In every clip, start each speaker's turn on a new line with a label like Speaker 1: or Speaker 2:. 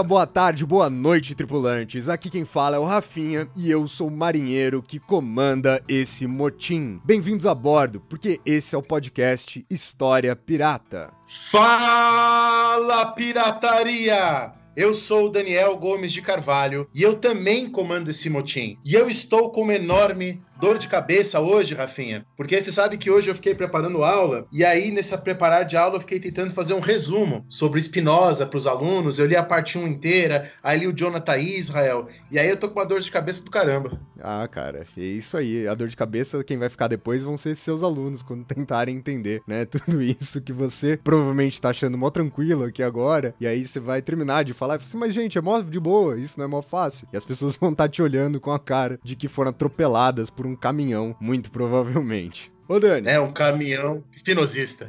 Speaker 1: Dia, boa tarde, boa noite, tripulantes. Aqui quem fala é o Rafinha e eu sou o marinheiro que comanda esse motim. Bem-vindos a bordo, porque esse é o podcast História Pirata.
Speaker 2: Fala, pirataria! Eu sou o Daniel Gomes de Carvalho e eu também comando esse motim. E eu estou com uma enorme dor de cabeça hoje, Rafinha, porque você sabe que hoje eu fiquei preparando aula e aí nessa preparar de aula eu fiquei tentando fazer um resumo sobre Spinoza para os alunos. Eu li a parte 1 inteira, aí li o Jonathan Israel e aí eu tô com uma dor de cabeça do caramba.
Speaker 1: Ah, cara, é isso aí. A dor de cabeça, quem vai ficar depois vão ser seus alunos quando tentarem entender, né? Tudo isso que você provavelmente tá achando mó tranquilo aqui agora, e aí você vai terminar de falar e assim, mas gente, é mó de boa, isso não é mó fácil. E as pessoas vão estar tá te olhando com a cara de que foram atropeladas por um caminhão, muito provavelmente. Ô, Dani.
Speaker 2: É, um caminhão espinosista.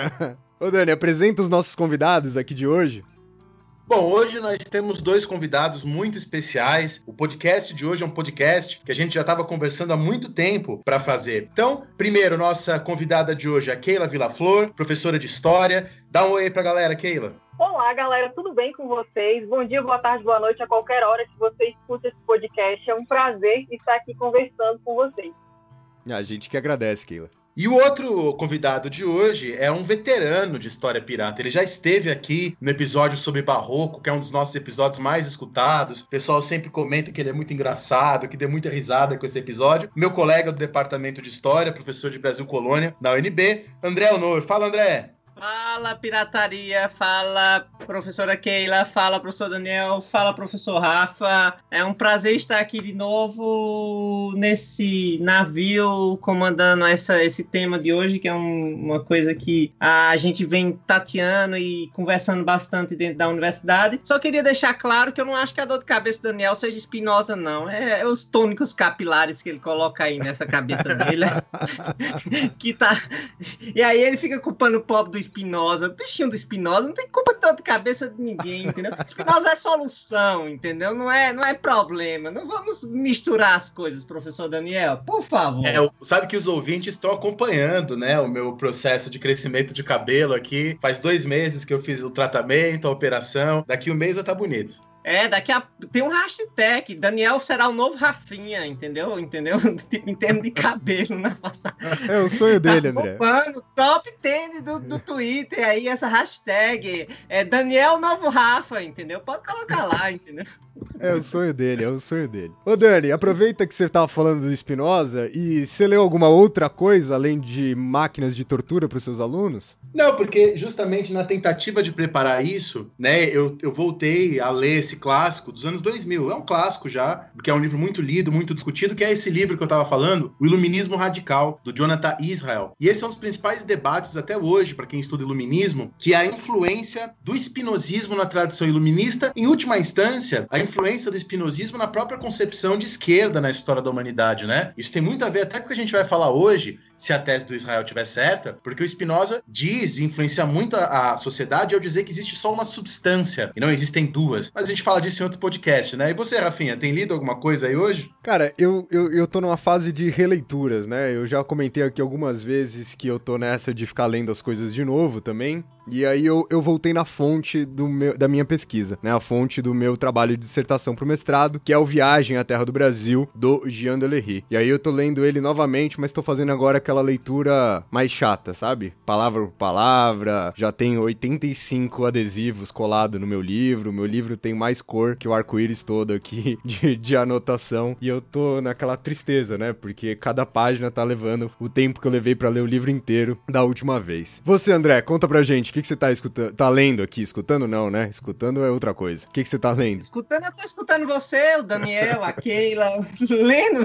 Speaker 1: Ô, Dani, apresenta os nossos convidados aqui de hoje.
Speaker 2: Bom, hoje nós temos dois convidados muito especiais. O podcast de hoje é um podcast que a gente já estava conversando há muito tempo para fazer. Então, primeiro, nossa convidada de hoje é a Keila Vilaflor, professora de História. Dá um oi para a galera, Keila.
Speaker 3: Olá, galera, tudo bem com vocês? Bom dia, boa tarde, boa noite, a qualquer hora que você escuta esse podcast. É um prazer estar aqui conversando com vocês.
Speaker 1: A gente que agradece, Keila.
Speaker 2: E o outro convidado de hoje é um veterano de história pirata. Ele já esteve aqui no episódio sobre Barroco, que é um dos nossos episódios mais escutados. O pessoal sempre comenta que ele é muito engraçado, que deu muita risada com esse episódio. Meu colega do departamento de história, professor de Brasil Colônia da UNB, André Honor. Fala, André!
Speaker 4: Fala, pirataria, fala, professora Keila, fala, professor Daniel, fala, professor Rafa. É um prazer estar aqui de novo nesse navio comandando essa, esse tema de hoje, que é um, uma coisa que a gente vem tateando e conversando bastante dentro da universidade. Só queria deixar claro que eu não acho que a dor de cabeça do Daniel seja espinosa, não. É, é os tônicos capilares que ele coloca aí nessa cabeça dele. que tá. E aí ele fica culpando o pobre do Espinosa, bichinho do Espinosa, não tem culpa de dor de cabeça de ninguém, entendeu? Espinosa é solução, entendeu? Não é, não é problema. Não vamos misturar as coisas, professor Daniel, por favor.
Speaker 2: É, sabe que os ouvintes estão acompanhando, né, o meu processo de crescimento de cabelo aqui. Faz dois meses que eu fiz o tratamento, a operação. Daqui um mês eu tá bonito.
Speaker 4: É, daqui a. Tem um hashtag. Daniel será o novo Rafinha, entendeu? Entendeu? em termos de cabelo, né?
Speaker 1: É o sonho dele, André.
Speaker 4: Mano, top 10 do, do Twitter aí, essa hashtag. É Daniel Novo Rafa, entendeu? Pode colocar lá, entendeu?
Speaker 1: É o sonho dele, é o sonho dele. Ô Dani, aproveita que você tava falando do Espinosa e você leu alguma outra coisa além de máquinas de tortura para os seus alunos?
Speaker 2: Não, porque justamente na tentativa de preparar isso, né, eu, eu voltei a ler esse clássico dos anos 2000. É um clássico já, porque é um livro muito lido, muito discutido, que é esse livro que eu tava falando, O Iluminismo Radical, do Jonathan Israel. E esse é um dos principais debates até hoje, para quem estuda iluminismo, que é a influência do espinosismo na tradição iluminista, em última instância, a influência do espinosismo na própria concepção de esquerda na história da humanidade, né? Isso tem muito a ver até com o que a gente vai falar hoje, se a tese do Israel estiver certa, porque o Spinoza diz, influencia muito a, a, sociedade ao dizer que existe só uma substância e não existem duas. Mas a gente fala disso em outro podcast, né? E você, Rafinha, tem lido alguma coisa aí hoje?
Speaker 1: Cara, eu, eu, eu tô numa fase de releituras, né? Eu já comentei aqui algumas vezes que eu tô nessa de ficar lendo as coisas de novo também. E aí eu, eu voltei na fonte do meu, da minha pesquisa, né? A fonte do meu trabalho de dissertação pro mestrado, que é o Viagem à Terra do Brasil, do Jean Delery. E aí eu tô lendo ele novamente, mas tô fazendo agora aquela leitura mais chata, sabe? Palavra por palavra, já tem 85 adesivos colados no meu livro, meu livro tem mais cor que o arco-íris todo aqui de, de anotação, e eu tô naquela tristeza, né? Porque cada página tá levando o tempo que eu levei para ler o livro inteiro da última vez. Você, André, conta pra gente, que que, que você tá escutando? Tá lendo aqui? Escutando não, né? Escutando é outra coisa. O que, que você tá lendo?
Speaker 4: Escutando, eu tô escutando você, o Daniel, a Keila, lendo.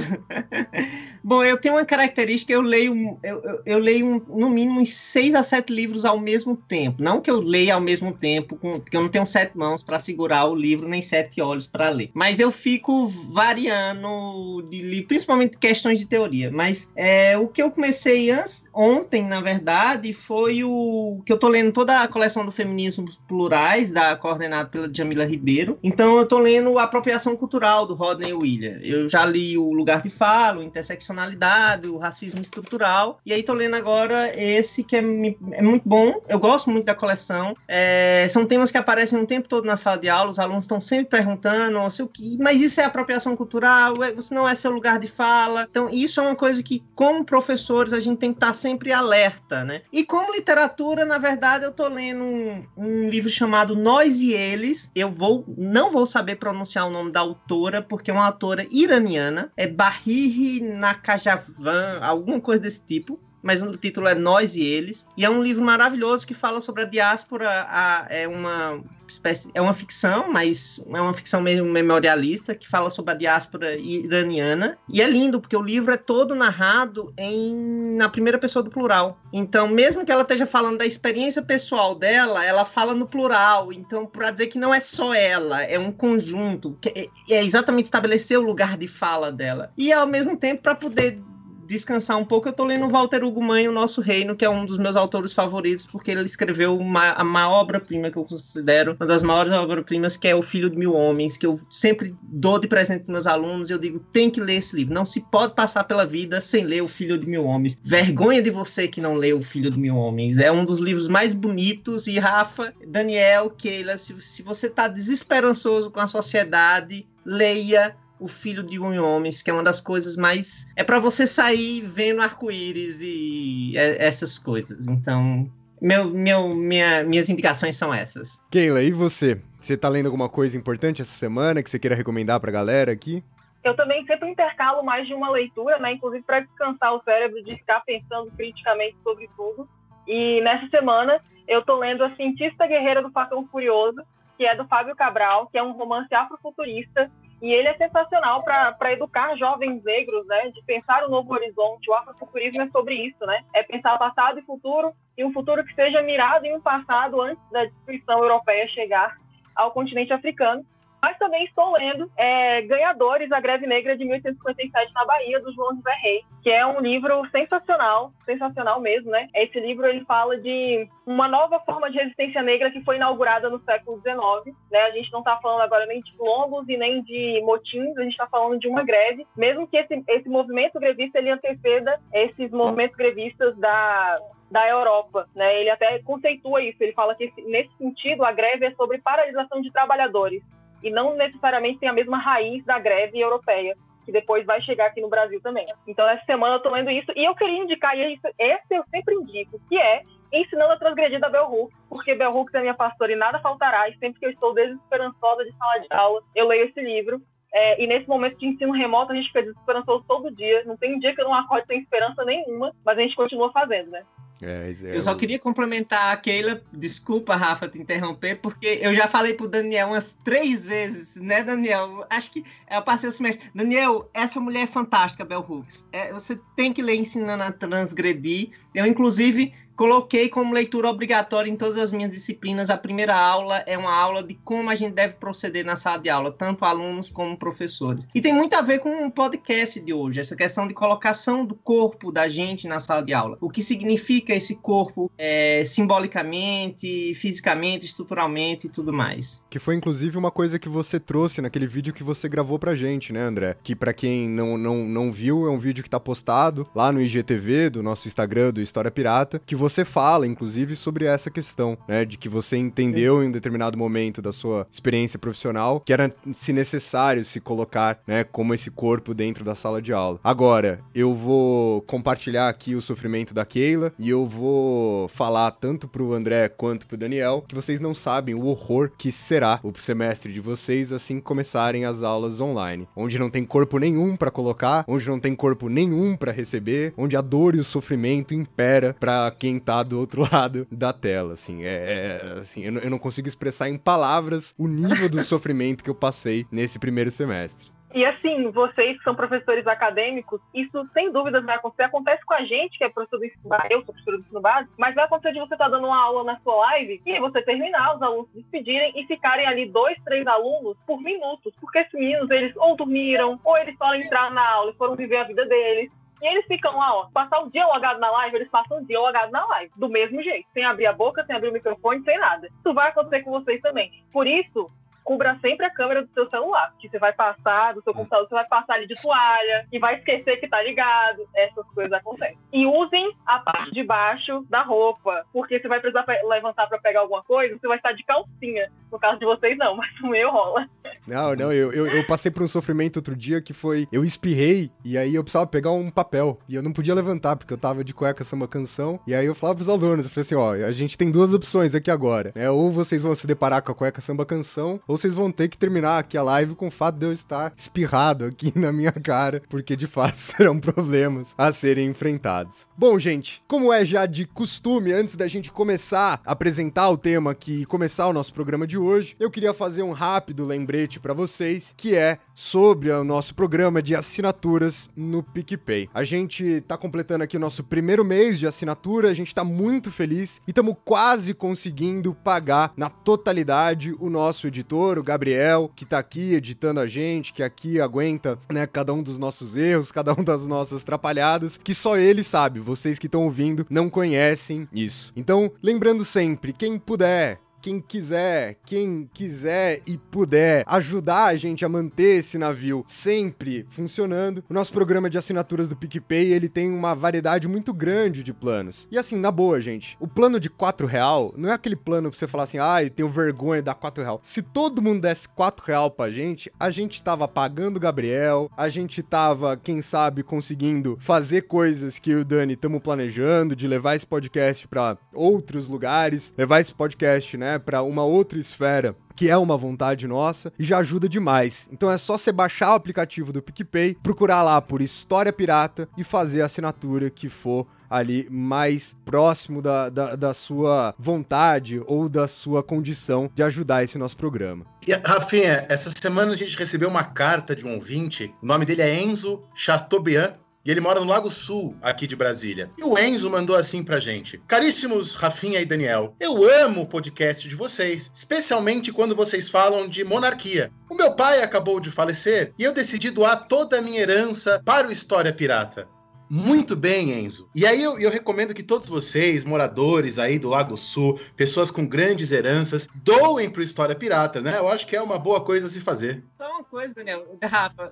Speaker 4: Bom, eu tenho uma característica, eu leio, eu, eu, eu leio um, no mínimo uns seis a sete livros ao mesmo tempo. Não que eu leia ao mesmo tempo, com, porque eu não tenho sete mãos para segurar o livro, nem sete olhos para ler. Mas eu fico variando de livro, principalmente questões de teoria. Mas é, o que eu comecei antes, ontem, na verdade, foi o que eu tô lendo toda a coleção do Feminismos Plurais, da coordenada pela Jamila Ribeiro. Então eu tô lendo Apropriação Cultural, do Rodney William. Eu já li o Lugar de Falo, Interseccionalidade, o Racismo Estrutural. E aí tô lendo agora esse que é, é muito bom. Eu gosto muito da coleção. É, são temas que aparecem o tempo todo na sala de aula. Os alunos estão sempre perguntando, o que, mas isso é apropriação cultural? É, você não é seu lugar de fala? Então isso é uma coisa que, como professores, a gente tem que estar sempre alerta, né? E como literatura, na verdade, eu tô lendo um, um livro chamado Nós e Eles. Eu vou, não vou saber pronunciar o nome da autora, porque é uma autora iraniana. É Bahiri Nakajavan, alguma coisa desse tipo mas o título é Nós e Eles. E é um livro maravilhoso que fala sobre a diáspora. A, é uma espécie, é uma ficção, mas é uma ficção meio memorialista que fala sobre a diáspora iraniana. E é lindo porque o livro é todo narrado em na primeira pessoa do plural. Então, mesmo que ela esteja falando da experiência pessoal dela, ela fala no plural. Então, para dizer que não é só ela, é um conjunto, que é, é exatamente estabelecer o lugar de fala dela. E ao mesmo tempo para poder descansar um pouco, eu tô lendo Walter Hugo Mãe, O Nosso Reino, que é um dos meus autores favoritos, porque ele escreveu uma, uma obra-prima que eu considero uma das maiores obras-primas, que é O Filho de Mil Homens, que eu sempre dou de presente para meus alunos, e eu digo, tem que ler esse livro, não se pode passar pela vida sem ler O Filho de Mil Homens. Vergonha de você que não leu O Filho de Mil Homens. É um dos livros mais bonitos, e Rafa, Daniel, Keila, se, se você tá desesperançoso com a sociedade, leia o filho de um homem, que é uma das coisas mais. É para você sair vendo arco-íris e essas coisas. Então, meu, meu, minha, minhas indicações são essas.
Speaker 1: Keila, e você? Você tá lendo alguma coisa importante essa semana que você queira recomendar pra galera aqui?
Speaker 3: Eu também sempre intercalo mais de uma leitura, né? Inclusive para descansar o cérebro de ficar pensando criticamente sobre tudo. E nessa semana eu tô lendo A Cientista Guerreira do Facão Furioso, que é do Fábio Cabral, que é um romance afrofuturista e ele é sensacional para educar jovens negros, né? De pensar o novo horizonte. O afrofuturismo é sobre isso, né? É pensar passado e futuro, e um futuro que seja mirado em um passado antes da destruição europeia chegar ao continente africano mas também estou lendo é, Ganhadores da Greve Negra de 1857 na Bahia, do João José Rei, que é um livro sensacional, sensacional mesmo, né? Esse livro ele fala de uma nova forma de resistência negra que foi inaugurada no século XIX, né? A gente não está falando agora nem de quilombos e nem de motins, a gente está falando de uma greve, mesmo que esse, esse movimento grevista ele anteceda esses movimentos grevistas da da Europa, né? Ele até conceitua isso. Ele fala que nesse sentido a greve é sobre paralisação de trabalhadores e não necessariamente tem a mesma raiz da greve europeia, que depois vai chegar aqui no Brasil também. Então, essa semana eu tô lendo isso e eu queria indicar, e isso, esse eu sempre indico, que é Ensinando a Transgredir da Bell Hooks, porque Bell Hooks é minha pastora e nada faltará, e sempre que eu estou desesperançosa de sala de aula, eu leio esse livro. É, e nesse momento de ensino remoto, a gente fica desesperançoso todo dia. Não tem um dia que eu não acorde sem esperança nenhuma, mas a gente continua fazendo, né?
Speaker 4: É, é eu só queria complementar a Keila, desculpa, Rafa, te interromper, porque eu já falei pro Daniel umas três vezes, né, Daniel? Acho que eu passei o semestre. Daniel, essa mulher é fantástica, Bell Hooks. É, você tem que ler Ensinando a Transgredir. Eu, inclusive, Coloquei como leitura obrigatória em todas as minhas disciplinas. A primeira aula é uma aula de como a gente deve proceder na sala de aula, tanto alunos como professores. E tem muito a ver com o podcast de hoje, essa questão de colocação do corpo da gente na sala de aula. O que significa esse corpo é, simbolicamente, fisicamente, estruturalmente e tudo mais.
Speaker 1: Que foi inclusive uma coisa que você trouxe naquele vídeo que você gravou pra gente, né, André? Que para quem não, não, não viu, é um vídeo que tá postado lá no IGTV do nosso Instagram do História Pirata, que você fala, inclusive, sobre essa questão, né? De que você entendeu em um determinado momento da sua experiência profissional que era, se necessário, se colocar, né, como esse corpo dentro da sala de aula. Agora, eu vou compartilhar aqui o sofrimento da Keila e eu vou falar tanto pro André quanto pro Daniel que vocês não sabem o horror que será o semestre de vocês assim que começarem as aulas online, onde não tem corpo nenhum para colocar, onde não tem corpo nenhum para receber, onde a dor e o sofrimento espera pra quem tá do outro lado da tela, assim. É, é assim, eu, não- eu não consigo expressar em palavras o nível do sofrimento que eu passei nesse primeiro semestre.
Speaker 3: E assim, vocês que são professores acadêmicos, isso sem dúvidas vai acontecer. Acontece com a gente, que é professor do ensino básico, eu sou professora do ensino básico, mas vai acontecer de você estar dando uma aula na sua live e você terminar, os alunos se despedirem e ficarem ali dois, três alunos por minutos, porque esses meninos, eles ou dormiram, ou eles só entraram na aula e foram viver a vida deles. E eles ficam lá, ó, passar o dia logado na live, eles passam o dia logado na live, do mesmo jeito, sem abrir a boca, sem abrir o microfone, sem nada. Isso vai acontecer com vocês também. Por isso, cubra sempre a câmera do seu celular, que você vai passar, do seu computador, você vai passar ali de toalha, e vai esquecer que tá ligado, essas coisas acontecem. E usem a parte de baixo da roupa, porque você vai precisar levantar pra pegar alguma coisa, você vai estar de calcinha. No caso de vocês, não, mas o meu rola.
Speaker 1: Não, não, eu, eu, eu passei por um sofrimento outro dia que foi. Eu espirrei e aí eu precisava pegar um papel. E eu não podia levantar, porque eu tava de cueca samba canção. E aí eu falava pros alunos, eu falei assim: ó, a gente tem duas opções aqui agora. Né? Ou vocês vão se deparar com a cueca samba canção, ou vocês vão ter que terminar aqui a live com o fato de eu estar espirrado aqui na minha cara, porque de fato serão problemas a serem enfrentados. Bom, gente, como é já de costume, antes da gente começar a apresentar o tema aqui e começar o nosso programa de hoje, eu queria fazer um rápido lembrete para vocês, que é sobre o nosso programa de assinaturas no PicPay. A gente tá completando aqui o nosso primeiro mês de assinatura, a gente tá muito feliz e estamos quase conseguindo pagar na totalidade o nosso editor, o Gabriel, que tá aqui editando a gente, que aqui aguenta, né, cada um dos nossos erros, cada um das nossas trapalhadas, que só ele sabe, vocês que estão ouvindo não conhecem isso. Então, lembrando sempre, quem puder, quem quiser, quem quiser e puder ajudar a gente a manter esse navio sempre funcionando, o nosso programa de assinaturas do PicPay, ele tem uma variedade muito grande de planos. E assim, na boa, gente, o plano de 4 real não é aquele plano pra você falar assim, ai, tenho vergonha de dar 4 real. Se todo mundo desse 4 real pra gente, a gente tava pagando o Gabriel, a gente tava, quem sabe, conseguindo fazer coisas que eu e o Dani estamos planejando, de levar esse podcast pra outros lugares, levar esse podcast, né, pra uma outra esfera que é uma vontade nossa e já ajuda demais. Então é só você baixar o aplicativo do PicPay, procurar lá por História Pirata e fazer a assinatura que for ali mais próximo da, da, da sua vontade ou da sua condição de ajudar esse nosso programa.
Speaker 2: E, Rafinha, essa semana a gente recebeu uma carta de um ouvinte. O nome dele é Enzo Chateaubriand. E ele mora no Lago Sul, aqui de Brasília. E o Enzo mandou assim pra gente: Caríssimos Rafinha e Daniel, eu amo o podcast de vocês, especialmente quando vocês falam de monarquia. O meu pai acabou de falecer e eu decidi doar toda a minha herança para o História Pirata. Muito bem, Enzo. E aí eu, eu recomendo que todos vocês, moradores aí do Lago Sul, pessoas com grandes heranças, doem pro História Pirata, né? Eu acho que é uma boa coisa a se fazer.
Speaker 4: Só uma coisa, Daniel. Rafa,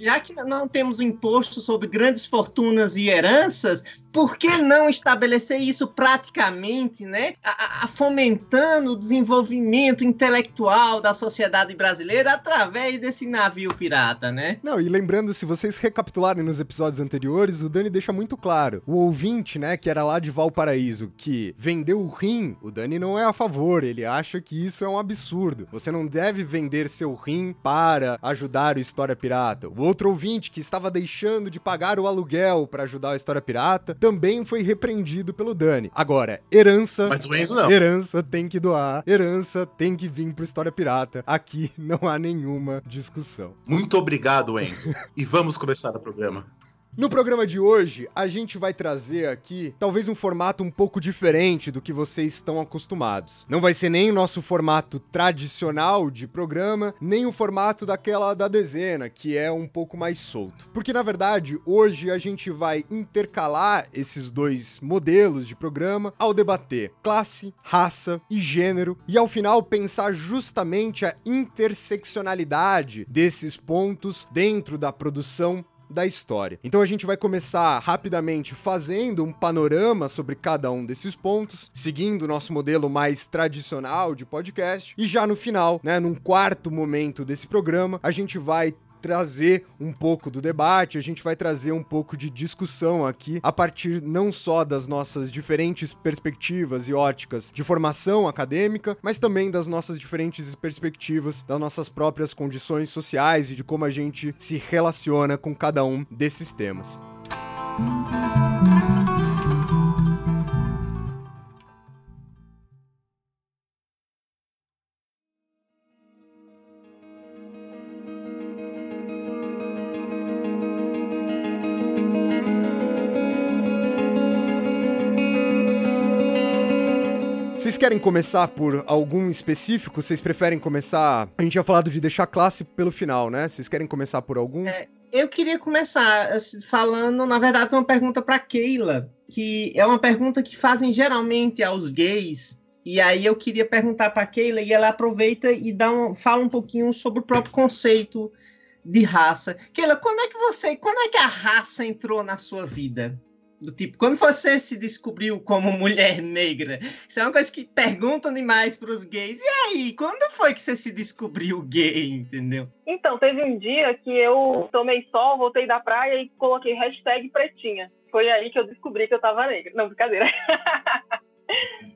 Speaker 4: já que não temos um imposto sobre grandes fortunas e heranças, por que não estabelecer isso praticamente, né? A- a- a- fomentando o desenvolvimento intelectual da sociedade brasileira através desse navio pirata, né?
Speaker 1: Não, e lembrando, se vocês recapitularem nos episódios anteriores, o Dani deixa muito claro. O ouvinte, né, que era lá de Valparaíso, que vendeu o rim, o Dani não é a favor, ele acha que isso é um absurdo. Você não deve vender seu rim para ajudar o História Pirata. O outro ouvinte, que estava deixando de pagar o aluguel para ajudar o História Pirata, também foi repreendido pelo Dani. Agora, herança.
Speaker 2: Mas o Enzo não.
Speaker 1: Herança tem que doar, herança tem que vir pro História Pirata. Aqui não há nenhuma discussão.
Speaker 2: Muito obrigado, Enzo. e vamos começar o programa.
Speaker 1: No programa de hoje, a gente vai trazer aqui talvez um formato um pouco diferente do que vocês estão acostumados. Não vai ser nem o nosso formato tradicional de programa, nem o formato daquela da dezena, que é um pouco mais solto. Porque na verdade, hoje a gente vai intercalar esses dois modelos de programa ao debater classe, raça e gênero e ao final pensar justamente a interseccionalidade desses pontos dentro da produção da história. Então a gente vai começar rapidamente fazendo um panorama sobre cada um desses pontos, seguindo o nosso modelo mais tradicional de podcast, e já no final, né, num quarto momento desse programa, a gente vai trazer um pouco do debate, a gente vai trazer um pouco de discussão aqui, a partir não só das nossas diferentes perspectivas e óticas de formação acadêmica, mas também das nossas diferentes perspectivas, das nossas próprias condições sociais e de como a gente se relaciona com cada um desses temas. Vocês querem começar por algum específico? Vocês preferem começar. A gente tinha falado de deixar classe pelo final, né? Vocês querem começar por algum?
Speaker 4: É, eu queria começar assim, falando, na verdade, uma pergunta para Keila, que é uma pergunta que fazem geralmente aos gays. E aí eu queria perguntar para Keila e ela aproveita e dá um, fala um pouquinho sobre o próprio conceito de raça. Keila, quando é que você, quando é que a raça entrou na sua vida? Do tipo, quando você se descobriu como mulher negra? Isso é uma coisa que perguntam demais para os gays. E aí, quando foi que você se descobriu gay, entendeu?
Speaker 3: Então, teve um dia que eu tomei sol, voltei da praia e coloquei hashtag pretinha. Foi aí que eu descobri que eu tava negra. Não, brincadeira.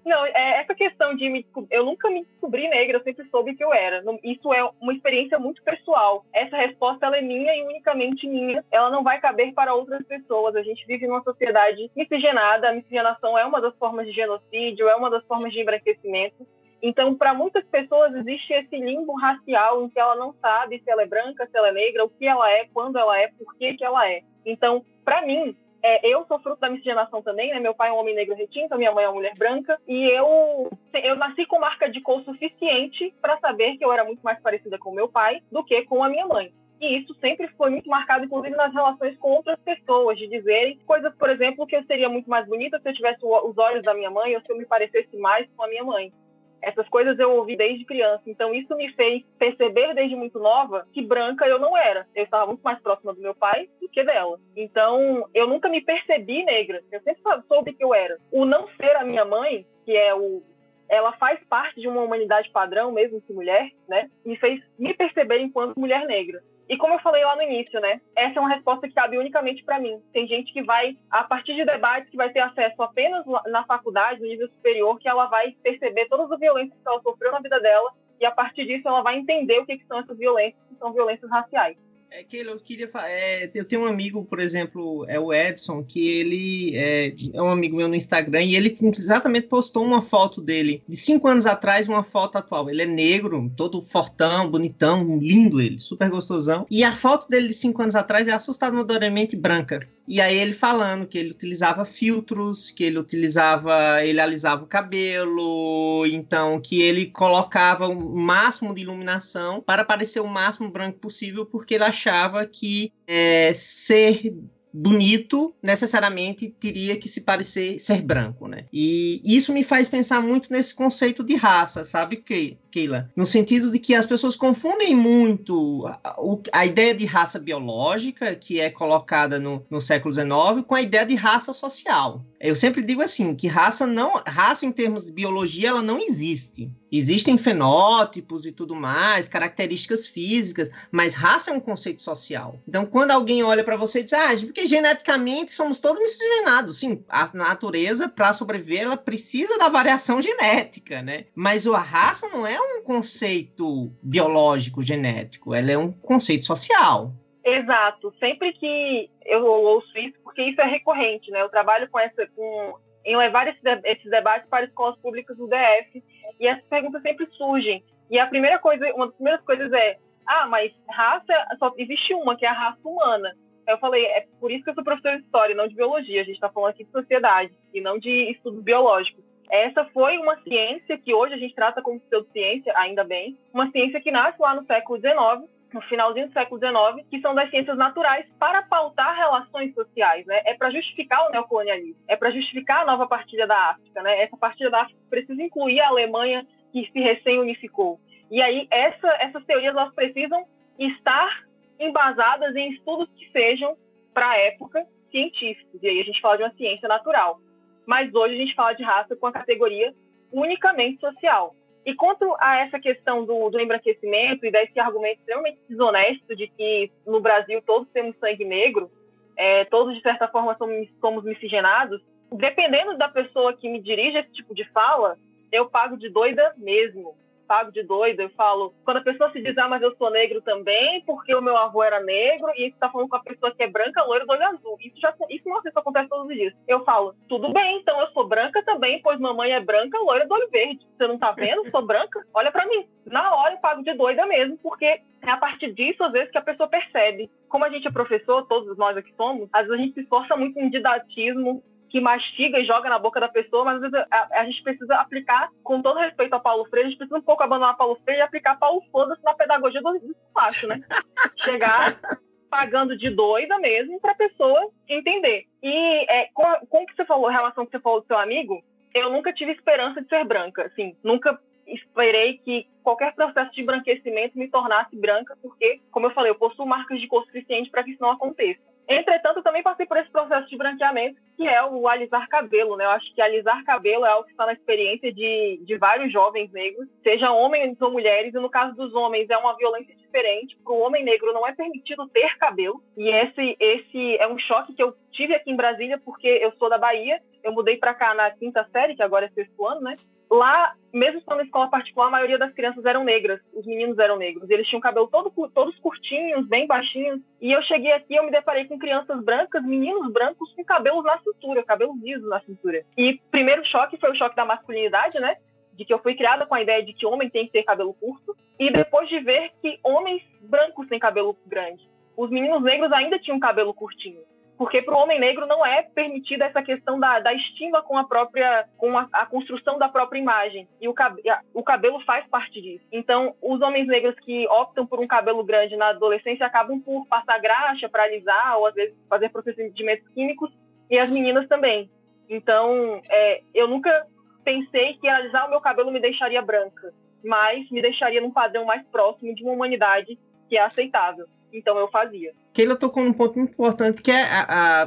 Speaker 3: Não, é essa questão de me eu nunca me descobri negra, eu sempre soube que eu era. Isso é uma experiência muito pessoal. Essa resposta ela é minha e unicamente minha. Ela não vai caber para outras pessoas. A gente vive numa sociedade miscigenada. A miscigenação é uma das formas de genocídio, é uma das formas de embranquecimento. Então, para muitas pessoas existe esse limbo racial em que ela não sabe se ela é branca, se ela é negra, o que ela é, quando ela é, por que que ela é. Então, para mim, é, eu sou fruto da miscigenação também, né? Meu pai é um homem negro retinto, minha mãe é uma mulher branca. E eu, eu nasci com marca de cor suficiente para saber que eu era muito mais parecida com meu pai do que com a minha mãe. E isso sempre foi muito marcado, inclusive nas relações com outras pessoas, de dizerem coisas, por exemplo, que eu seria muito mais bonita se eu tivesse os olhos da minha mãe ou se eu me parecesse mais com a minha mãe. Essas coisas eu ouvi desde criança. Então, isso me fez perceber desde muito nova que branca eu não era. Eu estava muito mais próxima do meu pai do que dela. Então, eu nunca me percebi negra. Eu sempre soube que eu era. O não ser a minha mãe, que é o. Ela faz parte de uma humanidade padrão, mesmo que mulher, né? Me fez me perceber enquanto mulher negra. E como eu falei lá no início, né? Essa é uma resposta que cabe unicamente para mim. Tem gente que vai, a partir de debates, que vai ter acesso apenas na faculdade, no nível superior, que ela vai perceber todas as violências que ela sofreu na vida dela e a partir disso ela vai entender o que, que são essas violências, que são violências raciais.
Speaker 4: É que eu queria falar. É, eu tenho um amigo, por exemplo, é o Edson, que ele é, é, um amigo meu no Instagram e ele exatamente postou uma foto dele de cinco anos atrás, uma foto atual. Ele é negro, todo fortão, bonitão, lindo ele, super gostosão. E a foto dele de cinco anos atrás é assustadoramente branca. E aí ele falando que ele utilizava filtros, que ele utilizava, ele alisava o cabelo, então que ele colocava o máximo de iluminação para parecer o máximo branco possível, porque ele achava que é, ser bonito necessariamente teria que se parecer ser branco, né? E isso me faz pensar muito nesse conceito de raça, sabe, Keila? No sentido de que as pessoas confundem muito a, a ideia de raça biológica, que é colocada no, no século XIX, com a ideia de raça social. Eu sempre digo assim, que raça não, raça em termos de biologia, ela não existe. Existem fenótipos e tudo mais, características físicas, mas raça é um conceito social. Então, quando alguém olha para você e diz, ah, porque geneticamente somos todos miscigenados. Sim, a natureza, para sobreviver, ela precisa da variação genética, né? Mas a raça não é um conceito biológico, genético, ela é um conceito social.
Speaker 3: Exato. Sempre que eu ouço isso, porque isso é recorrente, né? Eu trabalho com essa, com em levar esse, esses debates para escolas públicas do DF e essas perguntas sempre surgem. E a primeira coisa, uma das primeiras coisas é, ah, mas raça só existe uma, que é a raça humana. Eu falei, é por isso que eu sou professor de história, não de biologia. A gente está falando aqui de sociedade e não de estudos biológicos. Essa foi uma ciência que hoje a gente trata como pseudociência, ainda bem, uma ciência que nasce lá no século XIX no finalzinho do século XIX, que são das ciências naturais para pautar relações sociais, né? É para justificar o neocolonialismo, é para justificar a nova partilha da África, né? Essa partilha da África precisa incluir a Alemanha que se recém-unificou. E aí essa, essas teorias elas precisam estar embasadas em estudos que sejam para a época científicos. E aí a gente fala de uma ciência natural. Mas hoje a gente fala de raça com a categoria unicamente social. E quanto a essa questão do, do embranquecimento e desse argumento extremamente desonesto de que no Brasil todos temos sangue negro, é, todos de certa forma somos, somos miscigenados, dependendo da pessoa que me dirige esse tipo de fala, eu pago de doida mesmo pago de doida. Eu falo, quando a pessoa se diz, ah, mas eu sou negro também, porque o meu avô era negro, e está falando com a pessoa que é branca, loira, do olho azul. Isso já isso, isso acontece todos os dias. Eu falo, tudo bem, então eu sou branca também, pois mamãe é branca, loira do olho verde. Você não tá vendo? Sou branca? Olha para mim. Na hora eu pago de doida mesmo, porque é a partir disso, às vezes, que a pessoa percebe. Como a gente é professor, todos nós aqui somos, às vezes a gente se esforça muito em didatismo, que mastiga e joga na boca da pessoa, mas às vezes a, a gente precisa aplicar, com todo respeito a Paulo Freire, a gente precisa um pouco abandonar Paulo Freire e aplicar Paulo Foda-se na pedagogia do, do macho, né? Chegar pagando de doida mesmo para a pessoa entender. E é, com, com o que você falou, a relação que você falou do seu amigo, eu nunca tive esperança de ser branca, assim, nunca esperei que qualquer processo de branquecimento me tornasse branca, porque, como eu falei, eu possuo marcas de cor suficiente para que isso não aconteça. Entretanto, também passei por esse processo de branqueamento, que é o alisar cabelo, né? Eu acho que alisar cabelo é algo que está na experiência de, de vários jovens negros, sejam homens ou mulheres, e no caso dos homens é uma violência diferente. Para o homem negro não é permitido ter cabelo, e esse, esse é um choque que eu tive aqui em Brasília, porque eu sou da Bahia, eu mudei para cá na quinta série, que agora é sexto ano, né? Lá, mesmo estando na escola particular, a maioria das crianças eram negras, os meninos eram negros. Eles tinham cabelo todo, todos curtinhos, bem baixinhos. E eu cheguei aqui, eu me deparei com crianças brancas, meninos brancos com cabelos na cintura, cabelos lisos na cintura. E primeiro choque foi o choque da masculinidade, né? De que eu fui criada com a ideia de que homem tem que ter cabelo curto. E depois de ver que homens brancos têm cabelo grande. Os meninos negros ainda tinham cabelo curtinho porque para o homem negro não é permitida essa questão da, da estima com a própria, com a, a construção da própria imagem. E o, o, cabelo faz parte disso. Então, os homens negros que optam por um cabelo grande na adolescência acabam por passar graxa para alisar ou às vezes fazer procedimentos químicos e as meninas também. Então, é, eu nunca pensei que alisar o meu cabelo me deixaria branca, mas me deixaria num padrão mais próximo de uma humanidade que é aceitável. Então eu fazia.
Speaker 4: Keila tocou num ponto muito importante que é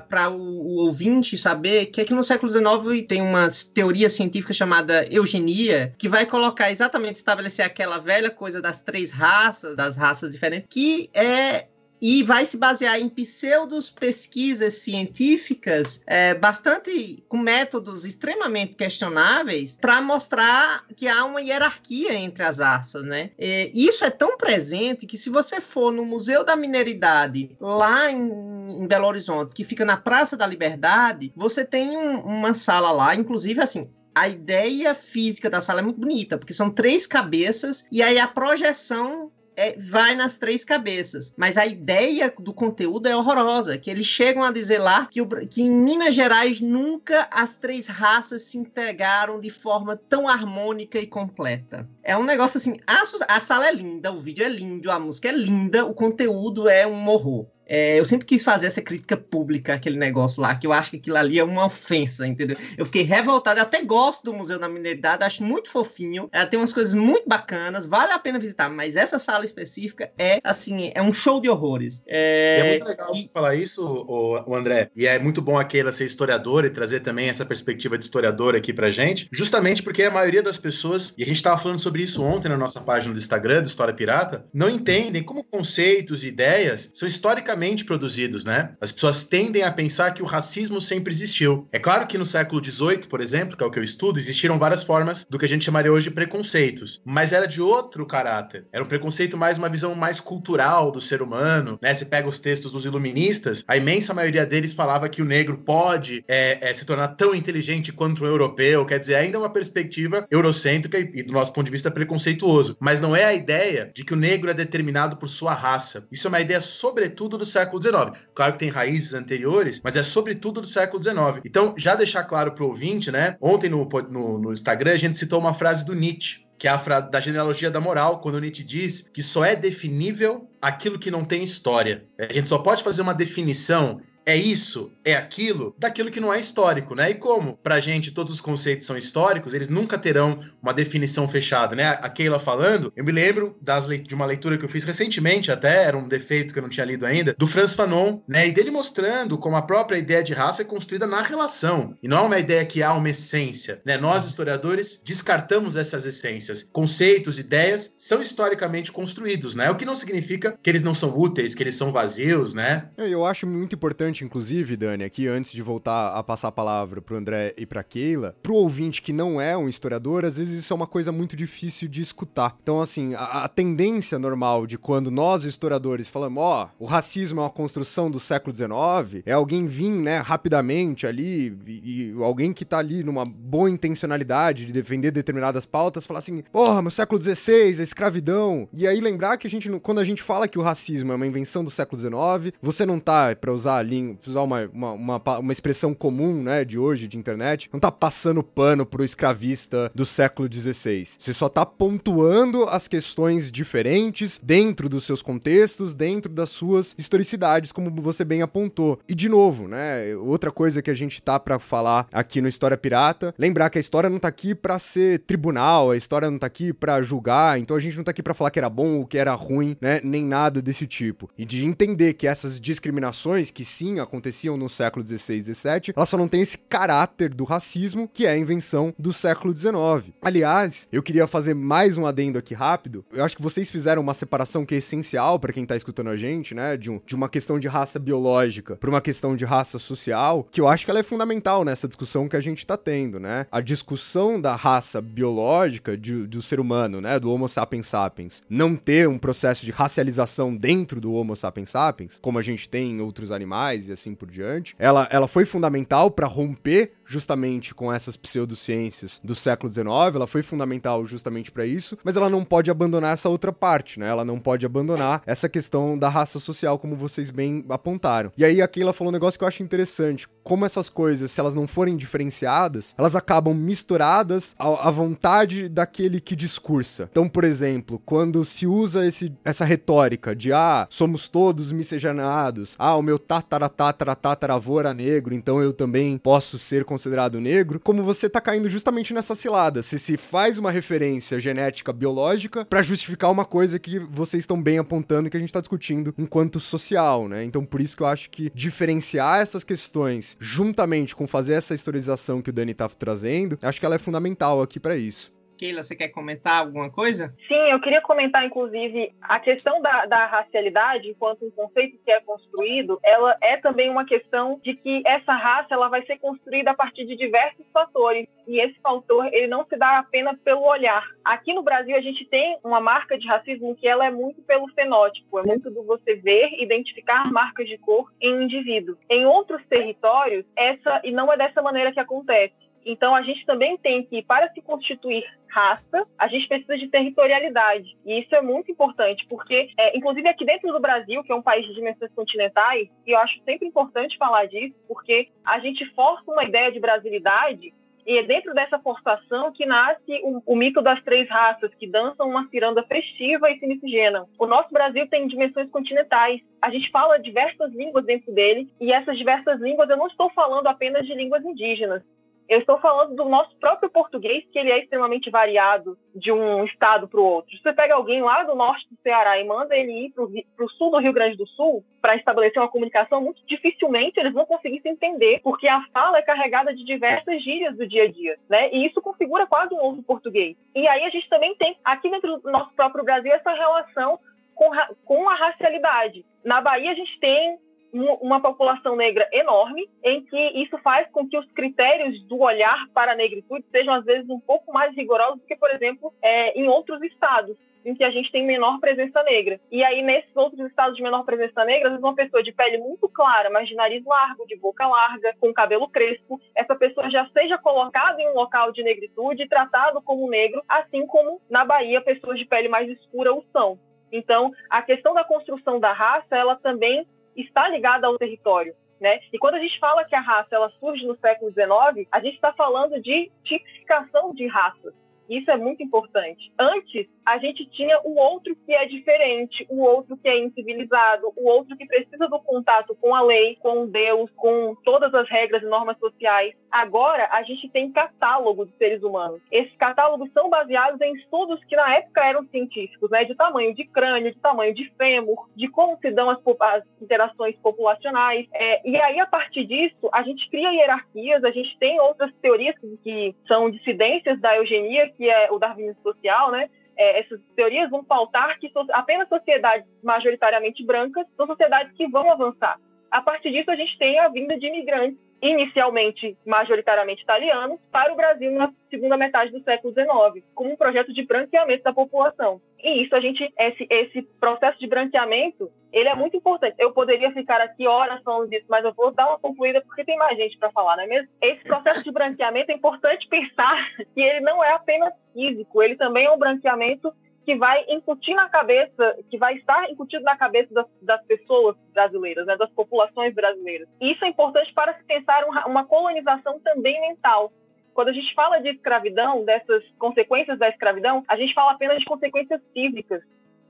Speaker 4: para o, o, ouvinte saber que aqui no século XIX tem uma teoria científica chamada eugenia que vai colocar exatamente estabelecer aquela velha coisa das três raças, das raças diferentes, que é e vai se basear em pseudos pesquisas científicas é, bastante com métodos extremamente questionáveis para mostrar que há uma hierarquia entre as raças, né? E isso é tão presente que se você for no Museu da Mineridade lá em, em Belo Horizonte, que fica na Praça da Liberdade, você tem um, uma sala lá, inclusive assim, a ideia física da sala é muito bonita, porque são três cabeças e aí a projeção é, vai nas três cabeças. Mas a ideia do conteúdo é horrorosa, que eles chegam a dizer lá que, o, que em Minas Gerais nunca as três raças se integraram de forma tão harmônica e completa. É um negócio assim, a, a sala é linda, o vídeo é lindo, a música é linda, o conteúdo é um horror. É, eu sempre quis fazer essa crítica pública aquele negócio lá, que eu acho que aquilo ali é uma ofensa, entendeu? Eu fiquei revoltado, até gosto do Museu da Mineridade, acho muito fofinho, ela tem umas coisas muito bacanas, vale a pena visitar, mas essa sala específica é, assim, é um show de horrores.
Speaker 2: É, é muito legal e... você falar isso, o, André, e é muito bom a Keila ser historiadora e trazer também essa perspectiva de historiadora aqui pra gente, justamente porque a maioria das pessoas, e a gente tava falando sobre isso ontem na nossa página do Instagram, do História Pirata, não entendem como conceitos e ideias são historicamente produzidos, né? As pessoas tendem a pensar que o racismo sempre existiu. É claro que no século XVIII, por exemplo, que é o que eu estudo, existiram várias formas do que a gente chamaria hoje de preconceitos, mas era de outro caráter. Era um preconceito mais uma visão mais cultural do ser humano, né? Você pega os textos dos iluministas, a imensa maioria deles falava que o negro pode é, é, se tornar tão inteligente quanto o europeu, quer dizer, ainda é uma perspectiva eurocêntrica e, e do nosso ponto de vista preconceituoso, mas não é a ideia de que o negro é determinado por sua raça. Isso é uma ideia sobretudo do século XIX. Claro que tem raízes anteriores, mas é sobretudo do século XIX. Então, já deixar claro para o ouvinte, né? Ontem no, no, no Instagram a gente citou uma frase do Nietzsche, que é a frase da genealogia da moral, quando Nietzsche diz que só é definível aquilo que não tem história. A gente só pode fazer uma definição é isso, é aquilo, daquilo que não é histórico, né? E como, pra gente, todos os conceitos são históricos, eles nunca terão uma definição fechada, né? A Keila falando, eu me lembro das de uma leitura que eu fiz recentemente, até, era um defeito que eu não tinha lido ainda, do Franz Fanon, né? E dele mostrando como a própria ideia de raça é construída na relação, e não é uma ideia que há uma essência, né? Nós, historiadores, descartamos essas essências. Conceitos, ideias, são historicamente construídos, né? O que não significa que eles não são úteis, que eles são vazios, né?
Speaker 1: É, eu acho muito importante importante, inclusive, Dani, aqui antes de voltar a passar a palavra pro André e pra Keila, pro ouvinte que não é um historiador, às vezes isso é uma coisa muito difícil de escutar. Então, assim, a, a tendência normal de quando nós, historiadores, falamos, ó, oh, o racismo é uma construção do século XIX, é alguém vir, né, rapidamente ali, e, e, alguém que tá ali numa boa intencionalidade de defender determinadas pautas, falar assim, porra, meu século XVI, a escravidão. E aí lembrar que a gente, quando a gente fala que o racismo é uma invenção do século XIX, você não tá, pra usar a linha assim, usar uma, uma, uma, uma expressão comum, né, de hoje, de internet, não tá passando pano pro escravista do século XVI. Você só tá pontuando as questões diferentes dentro dos seus contextos, dentro das suas historicidades, como você bem apontou. E de novo, né, outra coisa que a gente tá para falar aqui no História Pirata, lembrar que a história não tá aqui para ser tribunal, a história não tá aqui para julgar, então a gente não tá aqui para falar que era bom ou que era ruim, né, nem nada desse tipo. E de entender que essas discriminações que sim aconteciam no século XVI e XVII, elas só não têm esse caráter do racismo que é a invenção do século XIX. Aliás, eu queria fazer mais um adendo aqui rápido. Eu acho que vocês fizeram uma separação que é essencial para quem tá escutando a gente, né, de, um, de uma questão de raça biológica para uma questão de raça social, que eu acho que ela é fundamental nessa discussão que a gente tá tendo, né? A discussão da raça biológica de, do ser humano, né, do Homo sapiens sapiens, não ter um processo de racialização dentro do Homo sapiens sapiens, como a gente tem em outros animais e assim por diante, ela, ela foi fundamental para romper justamente com essas pseudociências do século XIX, ela foi fundamental justamente para isso, mas ela não pode abandonar essa outra parte, né? Ela não pode abandonar essa questão da raça social, como vocês bem apontaram. E aí a Keila falou um negócio que eu acho interessante, como essas coisas, se elas não forem diferenciadas, elas acabam misturadas à, vontade daquele que discursa. Então, por exemplo, quando se usa esse, essa retórica de ah, somos todos miscigenados, ah, o meu tatara tatara tataravô era negro, então eu também posso ser considerado negro, como você tá caindo justamente nessa cilada. Se se faz uma referência genética biológica para justificar uma coisa que vocês estão bem apontando que a gente tá discutindo enquanto social, né? Então, por isso que eu acho que diferenciar essas questões juntamente com fazer essa historização que o Dani tá trazendo, acho que ela é fundamental aqui para isso.
Speaker 4: Keila, você quer comentar alguma coisa?
Speaker 3: Sim, eu queria comentar, inclusive, a questão da, da, racialidade, enquanto um conceito que é construído, ela é também uma questão de que essa raça ela vai ser construída a partir de diversos fatores. E esse fator, ele não se dá apenas pelo olhar. Aqui no Brasil, a gente tem uma marca de racismo que ela é muito pelo fenótipo, é muito do você ver, identificar marcas de cor em indivíduo. Em outros territórios, essa, e não é dessa maneira que acontece. Então, a gente também tem que, para se constituir raça, a gente precisa de territorialidade. E isso é muito importante, porque, é, inclusive aqui dentro do Brasil, que é um país de dimensões continentais, e eu acho sempre importante falar disso, porque a gente força uma ideia de brasilidade e é dentro dessa forçação que nasce o, o, mito das três raças, que dançam uma ciranda festiva e se miscigenam. O nosso Brasil tem dimensões continentais. A gente fala diversas línguas dentro dele, e essas diversas línguas, eu não estou falando apenas de línguas indígenas. Eu estou falando do nosso próprio português, que ele é extremamente variado de um estado para o outro. Você pega alguém lá do norte do Ceará e manda ele ir para o sul do Rio Grande do Sul para estabelecer uma comunicação, muito dificilmente eles vão conseguir se entender, porque a fala é carregada de diversas gírias do dia a dia, né? E isso configura quase um novo português. E aí a gente também tem, aqui dentro do nosso próprio Brasil, essa relação com a racialidade. Na Bahia a gente tem uma população negra enorme, em que isso faz com que os critérios do olhar para a negritude sejam, às vezes, um pouco mais rigorosos do que, por exemplo, é, em outros estados em que a gente tem menor presença negra. E aí, nesses outros estados de menor presença negra, às vezes uma pessoa de pele muito clara, mas de nariz largo, de boca larga, com cabelo crespo, essa pessoa já seja colocada em um local de negritude e tratado como negro, assim como na Bahia pessoas de pele mais escura o são. Então, a questão da construção da raça, ela também está ligada ao território. Né? E quando a gente fala que a raça ela surge no século XIX, a gente está falando de tipificação de raças. Isso é muito importante. Antes, a gente tinha o outro que é diferente, o outro que é incivilizado, o outro que precisa do contato com a lei, com Deus, com todas as regras e normas sociais. Agora, a gente tem catálogo de seres humanos. Esses catálogos são baseados em estudos que na época eram científicos, né? De tamanho de crânio, de tamanho de fêmur, de como se dão as, as interações populacionais. É, e aí, a partir disso, a gente cria hierarquias, a gente tem outras teorias que são dissidências da eugenia, que é o darwinismo social, né? é, essas teorias vão pautar que apenas sociedades majoritariamente brancas são sociedades que vão avançar. A partir disso, a gente tem a vinda de imigrantes, inicialmente majoritariamente italianos, para o Brasil na segunda metade do século XIX, como um projeto de branqueamento da população. E isso a gente, esse, esse processo de branqueamento, ele é muito importante. Eu poderia ficar aqui horas falando disso, mas eu vou dar uma concluída porque tem mais gente para falar, não é mesmo? Esse processo de branqueamento é importante pensar que ele não é apenas físico, ele também é um branqueamento que vai incutir na cabeça, que vai estar incutido na cabeça das, das pessoas brasileiras, né, das populações brasileiras. E isso é importante para se pensar uma, uma colonização também mental. Quando a gente fala de escravidão, dessas consequências da escravidão, a gente fala apenas de consequências físicas.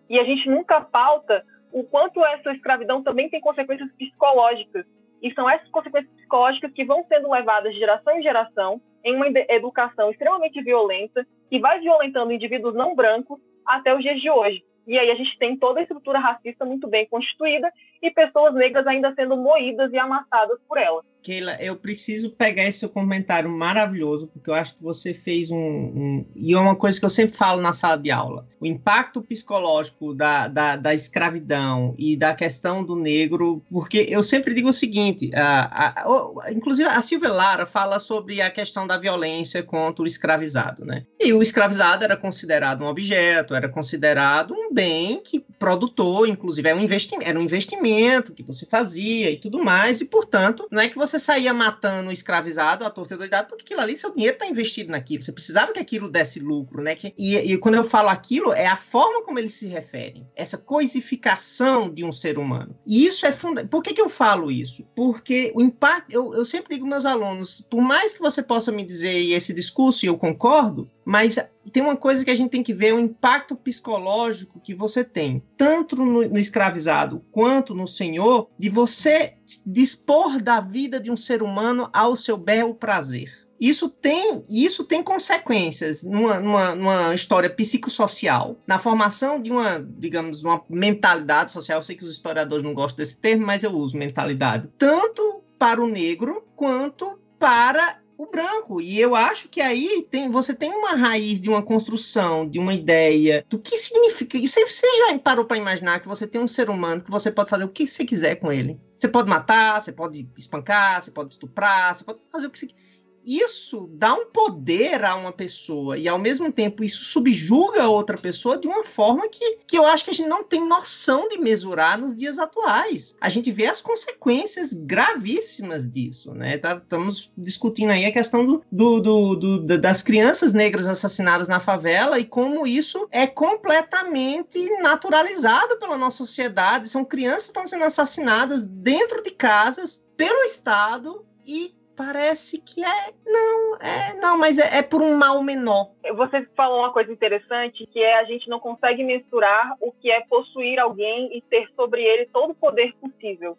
Speaker 3: E a gente nunca pauta o quanto essa escravidão também tem consequências psicológicas. E são essas consequências psicológicas que vão sendo levadas de geração em geração em uma educação extremamente violenta, que vai violentando indivíduos não brancos até os dias de hoje. E aí a gente tem toda a estrutura racista muito bem constituída e pessoas negras ainda sendo moídas e amassadas por ela.
Speaker 4: Keila, eu preciso pegar esse seu comentário maravilhoso, porque eu acho que você fez um, um, E é uma coisa que eu sempre falo na sala de aula: o impacto psicológico da, da, da escravidão e da questão do negro, porque eu sempre digo o seguinte: a, a, a, inclusive a Silvia Lara fala sobre a questão da violência contra o escravizado, né? E o escravizado era considerado um objeto, era considerado um bem que produtor, inclusive, era um investimento, era um investimento que você fazia e tudo mais, e portanto, não é que você saía matando o escravizado, a torta doidado, porque aquilo ali, seu dinheiro está investido naquilo. Você precisava que aquilo desse lucro, né? E, e, quando eu falo aquilo, é a forma como eles se referem. Essa coisificação de um ser humano. E isso é fundamental. Por que, que eu falo isso? Porque o impacto. Eu, eu sempre digo meus alunos, por mais que você possa me dizer esse discurso, e eu concordo, mas tem uma coisa que a gente tem que ver, o impacto psicológico que você tem, tanto no, no, escravizado quanto no senhor, de você dispor da vida de um ser humano ao seu belo prazer. Isso tem, isso tem consequências numa, numa, numa história psicossocial, na formação de uma, digamos, uma mentalidade social. Eu sei que os historiadores não gostam desse termo, mas eu uso mentalidade. Tanto para o negro quanto para o branco. E eu acho que aí tem, você tem uma raiz de uma construção, de uma ideia, do que significa. E você, você já parou para imaginar que você tem um ser humano que você pode fazer o que você quiser com ele. Você pode matar, você pode espancar, você pode estuprar, você pode fazer o que você quiser isso dá um poder a uma pessoa e ao mesmo tempo isso subjuga outra pessoa de uma forma que, que eu acho que a gente não tem noção de mesurar nos dias atuais. A gente vê as consequências gravíssimas disso, né? Tá, estamos discutindo aí a questão do, do, do, do, das crianças negras assassinadas na favela e como isso é completamente naturalizado pela nossa sociedade. São crianças que estão sendo assassinadas dentro de casas pelo Estado e parece que é. Não, é. Não, mas é, é, por um mal menor.
Speaker 3: Você falou uma coisa interessante, que é a gente não consegue mensurar o que é possuir alguém e ter sobre ele todo o poder possível.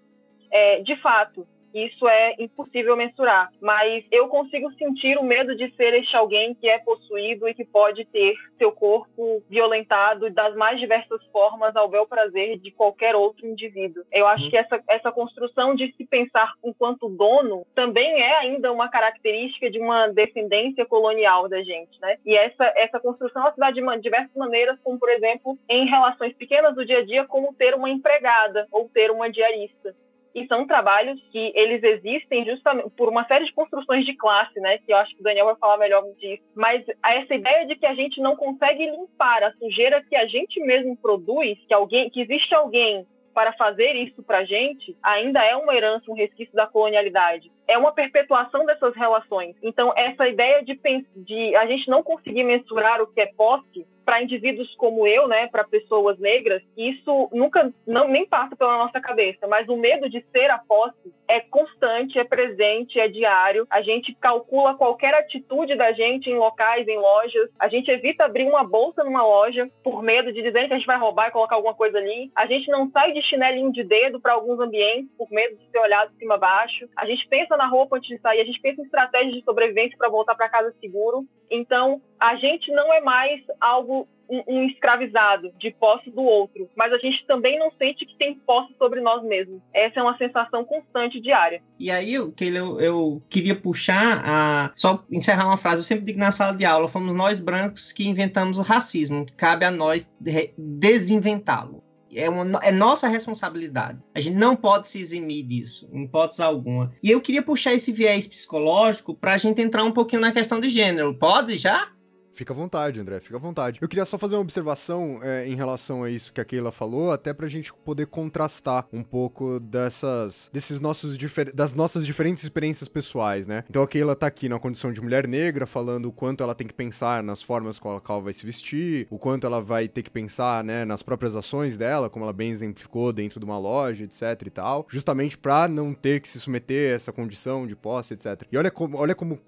Speaker 3: É, de fato, isso é impossível mensurar. Mas eu consigo sentir o medo de ser este alguém que é possuído e que pode ter seu corpo violentado das mais diversas formas ao bel prazer de qualquer outro indivíduo. Eu acho uhum. que essa, essa construção de se pensar enquanto dono também é ainda uma característica de uma descendência colonial da gente, né? E essa, essa construção ela se dá de diversas maneiras, como, por exemplo, em relações pequenas do dia a dia, como ter uma empregada ou ter uma diarista e são trabalhos que eles existem justamente por uma série de construções de classe, né? Que eu acho que o Daniel vai falar melhor disso. Mas essa ideia de que a gente não consegue limpar a sujeira que a gente mesmo produz, que alguém, que existe alguém para fazer isso para a gente, ainda é uma herança, um resquício da colonialidade. É uma perpetuação dessas relações. Então, essa ideia de, de a gente não conseguir mensurar o que é posse para indivíduos como eu, né, para pessoas negras, isso nunca não, nem passa pela nossa cabeça, mas o medo de ser a posse é constante, é presente, é diário. A gente calcula qualquer atitude da gente em locais, em lojas. A gente evita abrir uma bolsa numa loja por medo de dizer que a gente vai roubar e colocar alguma coisa ali. A gente não sai de chinelinho de dedo para alguns ambientes por medo de ser olhado de cima a baixo. A gente pensa na roupa antes de sair, a gente pensa em estratégias de sobrevivência para voltar para casa seguro. Então, a gente não é mais algo um, um, escravizado de posse do outro, mas a gente também não sente que tem posse sobre nós mesmos. Essa é uma sensação constante diária.
Speaker 4: E aí, eu, eu, eu queria puxar a. Só encerrar uma frase, eu sempre digo na sala de aula: fomos nós brancos que inventamos o racismo, cabe a nós desinventá-lo. É, uma, é nossa responsabilidade. A gente não pode se eximir disso, em hipótese alguma. E eu queria puxar esse viés psicológico para a gente entrar um pouquinho na questão de gênero. Pode já?
Speaker 1: Fica à vontade, André, fica à vontade. Eu queria só fazer uma observação é, em relação a isso que a Keila falou, até pra gente poder contrastar um pouco dessas, desses nossos das nossas diferentes experiências pessoais, né? Então a Keila tá aqui na condição de mulher negra, falando o quanto ela tem que pensar nas formas com a qual ela vai se vestir, o quanto ela vai ter que pensar, né, nas próprias ações dela, como ela bem exemplificou dentro de uma loja, etc e tal, justamente pra não ter que se submeter a essa condição de posse, etc. E olha como, olha como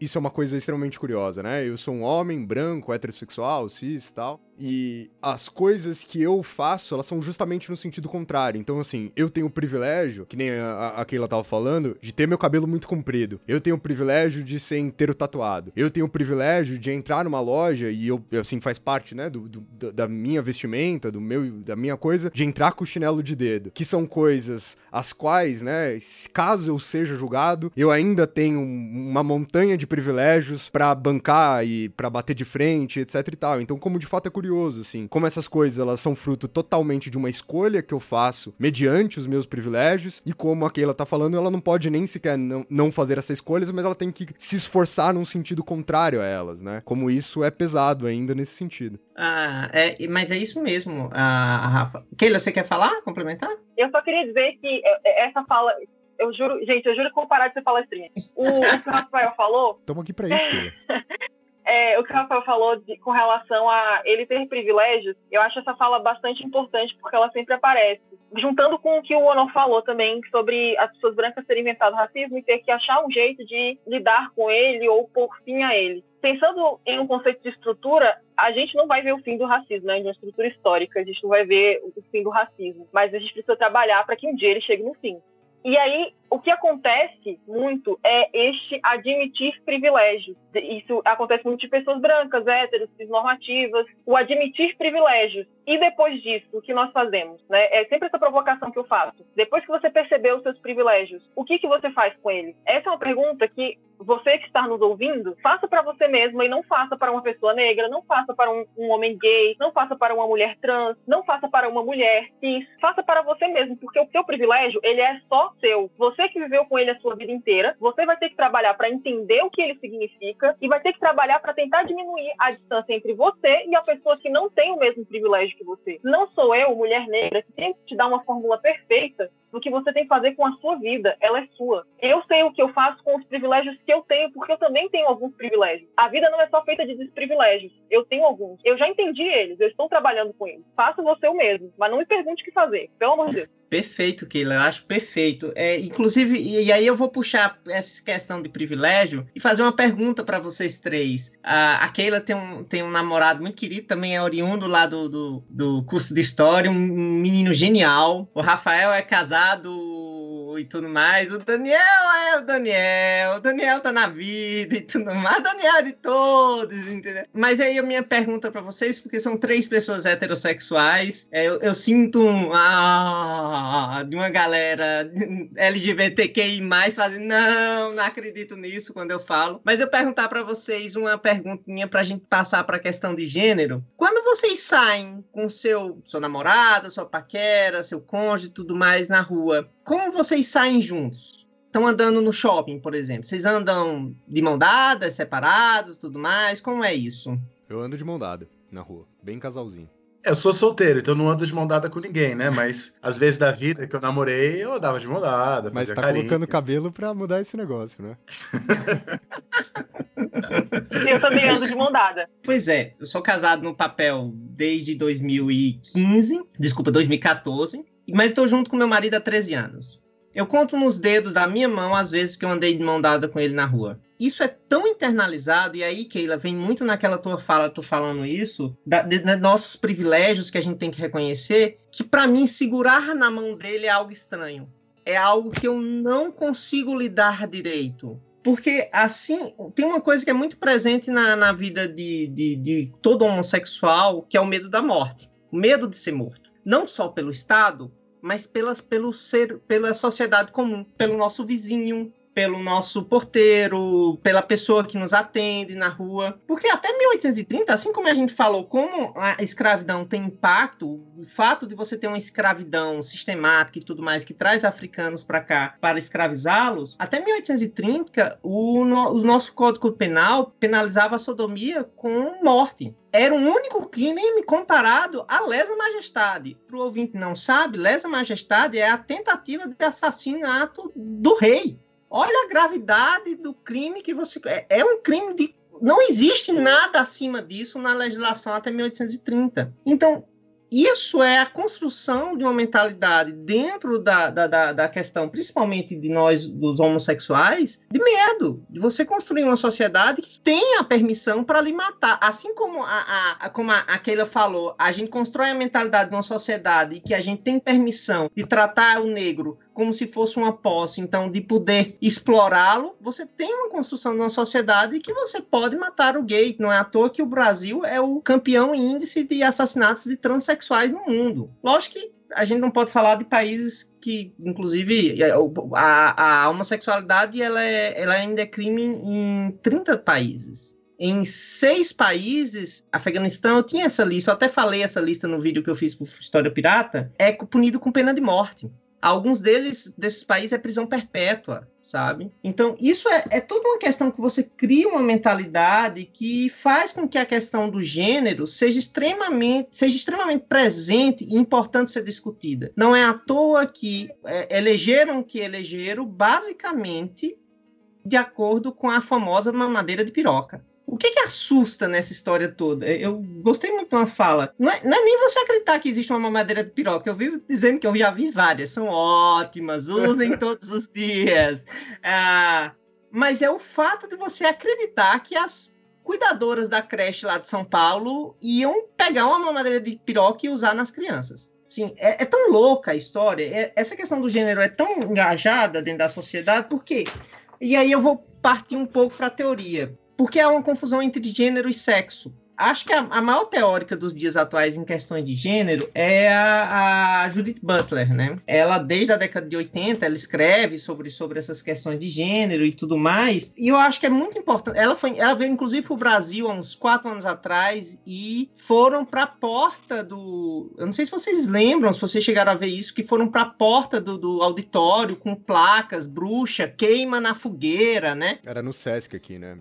Speaker 1: isso é uma coisa extremamente curiosa, né? Eu sou um homem branco, heterossexual, cis e tal. E as coisas que eu faço, elas são justamente no sentido contrário. Então, assim, eu tenho o privilégio, que nem a, a Keila tava falando, de ter meu cabelo muito comprido. Eu tenho o privilégio de ser inteiro tatuado. Eu tenho o privilégio de entrar numa loja e eu, assim, faz parte, né, do, do, da minha vestimenta, do meu, da minha coisa, de entrar com o chinelo de dedo. Que são coisas as quais, né, caso eu seja julgado, eu ainda tenho uma montanha de privilégios para bancar e para bater de frente, etc e tal. Então, como de fato é curioso curioso, assim, como essas coisas elas são fruto totalmente de uma escolha que eu faço mediante os meus privilégios, e como a Keila tá falando, ela não pode nem sequer não, não fazer essas escolhas, mas ela tem que se esforçar num sentido contrário a elas, né? Como isso é pesado ainda nesse sentido.
Speaker 4: Ah, é, mas é isso mesmo, a Rafa. Keila, você quer falar, complementar?
Speaker 3: Eu só queria dizer que é, é, essa fala, eu juro, gente, eu juro que vou parar de ser palestrinha. O, o que o Rafael falou.
Speaker 1: Estamos aqui para isso, Keila.
Speaker 3: é, o que o Rafael falou de, com relação a ele ter privilégios, eu acho essa fala bastante importante porque ela sempre aparece. Juntando com o que o Honor falou também sobre as pessoas brancas terem inventado racismo e ter que achar um jeito de lidar com ele ou pôr fim a ele. Pensando em um conceito de estrutura, a gente não vai ver o fim do racismo, né? De uma estrutura histórica, a gente não vai ver o fim do racismo, mas a gente precisa trabalhar para que um dia ele chegue no fim. E aí, o que acontece muito é este admitir privilégios. Isso acontece muito de pessoas brancas, héteros, normativas, o admitir privilégios. E depois disso, o que nós fazemos? Né? É sempre essa provocação que eu faço. Depois que você percebeu os seus privilégios, o que, que você faz com eles? Essa é uma pergunta que você que está nos ouvindo, faça para você mesma e não faça para uma pessoa negra, não faça para um, um, homem gay, não faça para uma mulher trans, não faça para uma mulher cis, faça para você mesmo, porque o seu privilégio, ele é só seu. Você que viveu com ele a sua vida inteira, você vai ter que trabalhar para entender o que ele significa e vai ter que trabalhar para tentar diminuir a distância entre você e a pessoa que não tem o mesmo privilégio que você. Não sou eu, mulher negra, que tem que te dar uma fórmula perfeita do que você tem que fazer com a sua vida. Ela é sua. Eu sei o que eu faço com os privilégios que eu tenho, porque eu também tenho alguns privilégios. A vida não é só feita de desprivilégios. Eu tenho alguns. Eu já entendi eles, eu estou trabalhando com eles. Faça você o mesmo, mas não me pergunte o que fazer, pelo amor de Deus.
Speaker 4: Perfeito, Keila, eu acho perfeito. É, inclusive, e, aí eu vou puxar essa questão de privilégio e fazer uma pergunta para vocês três. A, a Keila tem um, tem um namorado muito querido, também é oriundo lá do, do, do curso de História, um menino genial. O Rafael é casado dado e tudo mais. O Daniel é o Daniel, o Daniel tá na vida e tudo mais. O Daniel é de todos, entendeu? Mas aí a minha pergunta para vocês, porque são três pessoas heterossexuais, é, eu, eu, sinto um ah, de uma galera LGBTQI fazendo não, não acredito nisso quando eu falo. Mas eu perguntar para vocês uma perguntinha pra gente passar para a questão de gênero. Quando vocês saem com seu seu namorado, sua paquera, seu cônjuge, tudo mais na rua, como vocês saem juntos? Estão andando no shopping, por exemplo. Vocês andam de mão dada, separados, tudo mais? Como é isso?
Speaker 1: Eu ando de mão dada na rua, bem casalzinho.
Speaker 2: Eu sou solteiro, então não ando de mão dada com ninguém, né? Mas às vezes da vida que eu namorei, eu andava de mão dada.
Speaker 1: Mas tá
Speaker 2: carinho.
Speaker 1: colocando cabelo pra mudar esse negócio, né?
Speaker 3: eu também ando de mão dada.
Speaker 4: Pois é, eu sou casado no papel desde 2015, desculpa, 2014 mas estou junto com meu marido há 13 anos. Eu conto nos dedos da minha mão as vezes que eu andei de mão dada com ele na rua. Isso é tão internalizado, e aí, Keila, vem muito naquela tua fala, tu falando isso, da, de, de nossos privilégios que a gente tem que reconhecer, que para mim segurar na mão dele é algo estranho. É algo que eu não consigo lidar direito. Porque, assim, tem uma coisa que é muito presente na, na vida de, de, de todo homossexual, que é o medo da morte. O medo de ser morto não só pelo Estado, mas pelas, pelo ser, pela sociedade comum, pelo nosso vizinho, pelo nosso porteiro, pela pessoa que nos atende na rua. Porque até 1830, assim como a gente falou, como a escravidão tem impacto, o fato de você ter uma escravidão sistemática e tudo mais que traz africanos para cá para escravizá-los, até 1830 o, no, o nosso Código Penal penalizava a sodomia com morte era um único crime comparado à lesa majestade. Para o ouvinte não sabe, lesa majestade é a tentativa de assassinato do rei. Olha a gravidade do crime que você. É, é um crime de. Não existe nada acima disso na legislação até 1830. Então, isso é a construção de uma mentalidade dentro da, da, da, da, questão, principalmente de nós, dos homossexuais, de medo, de você construir uma sociedade que tenha permissão para lhe matar. Assim como a, a, como a, a Keila falou, a gente constrói a mentalidade de uma sociedade que a gente tem permissão de tratar o negro como se fosse uma posse, então de poder explorá-lo, você tem uma construção de uma sociedade que você pode matar o gay. Não é à toa que o Brasil é o campeão em índice de assassinatos de transexuais no mundo. Lógico que a gente não pode falar de países que, inclusive, a, a homossexualidade ela, é, ela ainda é crime em 30 países. Em seis países, Afeganistão, eu tinha essa lista, eu até falei essa lista no vídeo que eu fiz com História Pirata, é punido com pena de morte. Alguns deles, desses países, é prisão perpétua, sabe? Então, isso é, é toda uma questão que você cria uma mentalidade que faz com que a questão do gênero seja extremamente, seja extremamente presente e importante ser discutida. Não é à toa que é, elegeram que elegeram, basicamente, de acordo com a famosa mamadeira de piroca. O que, que assusta nessa história toda? Eu gostei muito de uma fala. Não é, não é, nem você acreditar que existe uma mamadeira de piroca. Eu vivo dizendo que eu já vi várias. São ótimas, usem todos os dias. Ah, mas é o fato de você acreditar que as cuidadoras da creche lá de São Paulo iam pegar uma mamadeira de piroca e usar nas crianças. Sim, é, é tão louca a história. É, essa questão do gênero é tão engajada dentro da sociedade, por quê? E aí eu vou partir um pouco para a teoria porque há uma confusão entre gênero e sexo. Acho que a, a, maior teórica dos dias atuais em questões de gênero é a, a, Judith Butler, né? Ela, desde a década de 80, ela escreve sobre, sobre essas questões de gênero e tudo mais. E eu acho que é muito importante. Ela, foi, ela veio, inclusive, para o Brasil há uns quatro anos atrás e foram para a porta do. Eu não sei se vocês lembram, se vocês chegaram a ver isso, que foram para a porta do, do auditório com placas, bruxa, queima na fogueira, né?
Speaker 1: Era no Sesc aqui, né?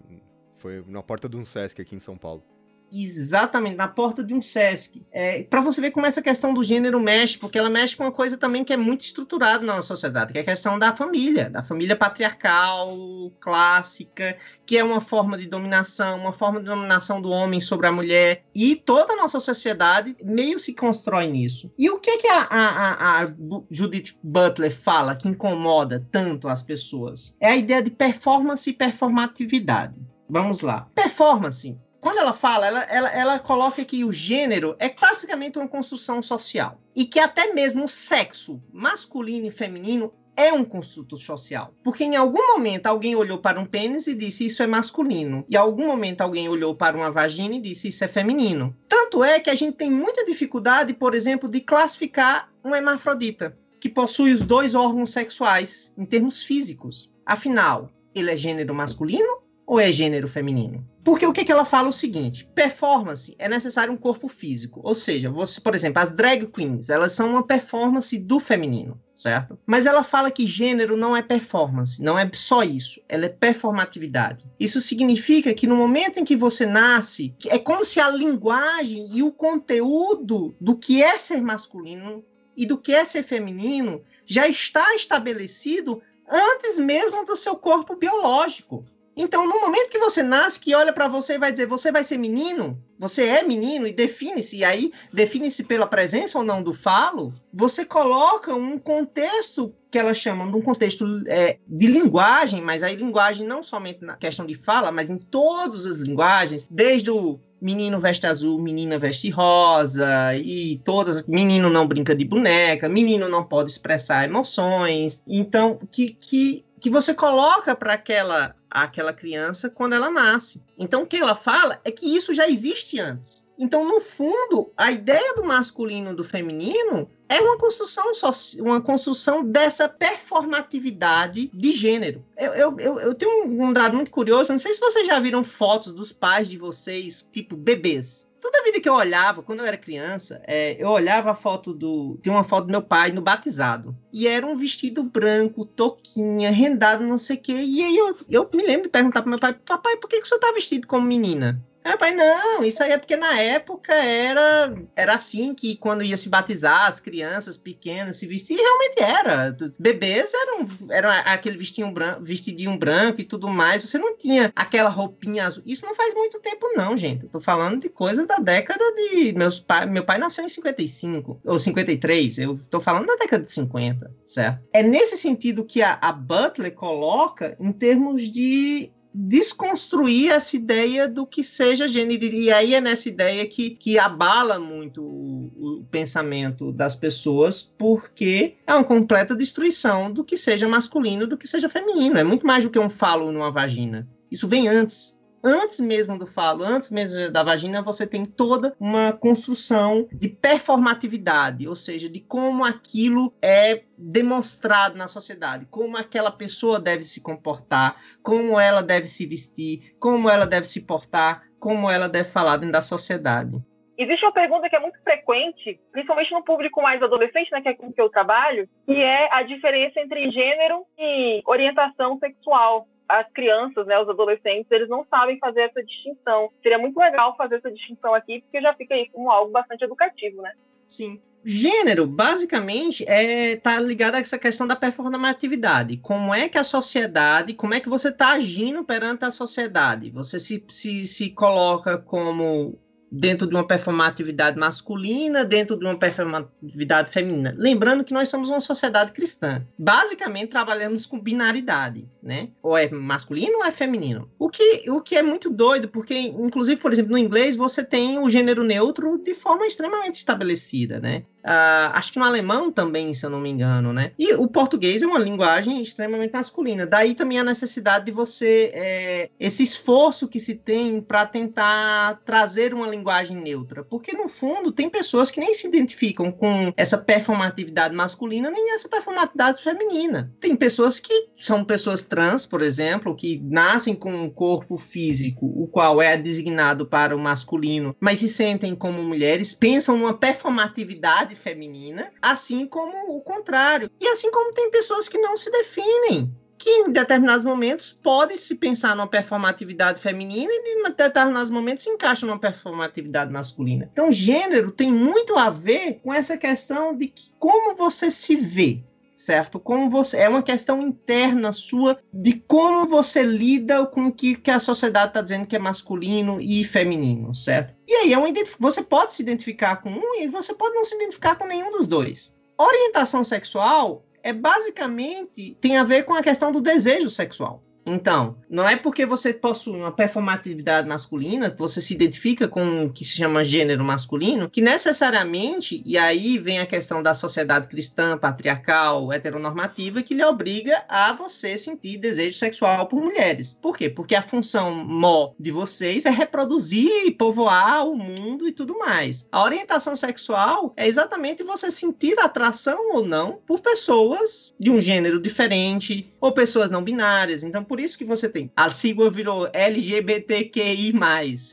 Speaker 1: Foi na porta de um Sesc aqui em São Paulo.
Speaker 4: Exatamente, na porta de um Sesc. É, para você ver como essa questão do gênero mexe, porque ela mexe com uma coisa também que é muito estruturada na nossa sociedade, que é a questão da família, da família patriarcal, clássica, que é uma forma de dominação, uma forma de dominação do homem sobre a mulher. E toda a nossa sociedade meio se constrói nisso. E o que, que a, a, a Judith Butler fala que incomoda tanto as pessoas? É a ideia de performance e performatividade. Vamos lá. Performance. Quando ela fala, ela, ela, ela coloca que o gênero é basicamente uma construção social. E que até mesmo o sexo masculino e feminino é um construto social. Porque em algum momento alguém olhou para um pênis e disse isso é masculino. E em algum momento alguém olhou para uma vagina e disse isso é feminino. Tanto é que a gente tem muita dificuldade, por exemplo, de classificar um hermafrodita, que possui os dois órgãos sexuais em termos físicos. Afinal, ele é gênero masculino ou é gênero feminino? Porque o que, que ela fala é o seguinte: performance é necessário um corpo físico. Ou seja, você, por exemplo, as drag queens, elas são uma performance do feminino, certo? Mas ela fala que gênero não é performance, não é só isso, ela é performatividade. Isso significa que no momento em que você nasce, é como se a linguagem e o conteúdo do que é ser masculino e do que é ser feminino já está estabelecido antes mesmo do seu corpo biológico. Então, no momento que você nasce, que olha para você e vai dizer, você vai ser menino, você é menino e define-se, e aí define-se pela presença ou não do falo, você coloca um contexto que elas chamam de um contexto é, de linguagem, mas aí linguagem não somente na questão de fala, mas em todas as linguagens, desde o menino veste azul, menina veste rosa, e todas, menino não brinca de boneca, menino não pode expressar emoções. Então, que, que que você coloca para aquela aquela criança quando ela nasce. Então o que ela fala é que isso já existe antes. Então, no fundo, a ideia do masculino e do feminino é uma construção, uma construção dessa performatividade de gênero. Eu, eu, eu tenho um dado muito curioso, não sei se vocês já viram fotos dos pais de vocês, tipo bebês toda vida que eu olhava, quando eu era criança, é, eu olhava a foto do. Tem uma foto do meu pai no batizado. E era um vestido branco, toquinha, rendado, não sei o quê. E aí eu, eu me lembro de perguntar pro meu pai: Papai, por que, que o senhor tá vestido como menina? Aí pai, não, isso aí é porque na época era, era assim que quando ia se batizar, as crianças pequenas se vestiam, e realmente era. Bebês eram, eram aquele vestinho branco, vestidinho branco e tudo mais. Você não tinha aquela roupinha azul. Isso não faz muito tempo, não, gente. Eu tô falando de coisa da década de. Meus pai, meu pai nasceu em 55 ou 53. Eu tô falando da década de 50, certo? É nesse sentido que a, a Butler coloca em termos de desconstruir essa ideia do que seja gênero. E aí é nessa ideia que, que abala muito o, o, pensamento das pessoas, porque é uma completa destruição do que seja masculino, do que seja feminino. É muito mais do que um falo numa vagina. Isso vem antes antes mesmo do falo, antes mesmo da vagina, você tem toda uma construção de performatividade, ou seja, de como aquilo é demonstrado na sociedade, como aquela pessoa deve se comportar, como ela deve se vestir, como ela deve se portar, como ela deve falar dentro da sociedade.
Speaker 3: Existe uma pergunta que é muito frequente, principalmente no público mais adolescente, né, que é com que eu trabalho, que é a diferença entre gênero e orientação sexual as crianças, né, os adolescentes, eles não sabem fazer essa distinção. Seria muito legal fazer essa distinção aqui, porque já fica aí como algo bastante educativo, né?
Speaker 4: Sim. Gênero, basicamente, é tá ligado a essa questão da performatividade. Como é que a sociedade, como é que você está agindo perante a sociedade? Você se, se, se coloca como dentro de uma performatividade masculina, dentro de uma performatividade feminina. Lembrando que nós somos uma sociedade cristã. Basicamente, trabalhamos com binaridade, né? Ou é masculino ou é feminino. O que, o que é muito doido, porque, inclusive, por exemplo, no inglês, você tem o gênero neutro de forma extremamente estabelecida, né? Uh, acho que no alemão também, se eu não me engano, né? E o português é uma linguagem extremamente masculina. Daí também a necessidade de você, é, esse esforço que se tem para tentar trazer uma linguagem neutra. Porque, no fundo, tem pessoas que nem se identificam com essa performatividade masculina, nem essa performatividade feminina. Tem pessoas que são pessoas trans, por exemplo, que nascem com um corpo físico, o qual é designado para o masculino, mas se sentem como mulheres, pensam numa performatividade feminina, assim como o contrário. E assim como tem pessoas que não se definem que em determinados momentos pode se pensar numa performatividade feminina e em determinados momentos se encaixa numa performatividade masculina. Então, gênero tem muito a ver com essa questão de que, como você se vê, certo? Como você é uma questão interna sua de como você lida com o que, que a sociedade está dizendo que é masculino e feminino, certo? E aí é uma você pode se identificar com um e você pode não se identificar com nenhum dos dois. Orientação sexual é basicamente tem a ver com a questão do desejo sexual. Então, não é porque você possui uma performatividade masculina, você se identifica com o que se chama gênero masculino, que necessariamente, e aí vem a questão da sociedade cristã, patriarcal, heteronormativa, que lhe obriga a você sentir desejo sexual por mulheres. Por quê? Porque a função mó de vocês é reproduzir, povoar o mundo e tudo mais. A orientação sexual é exatamente você sentir atração ou não por pessoas de um gênero diferente, ou pessoas não binárias. Então, por isso que você tem. A sigla virou LGBTQI,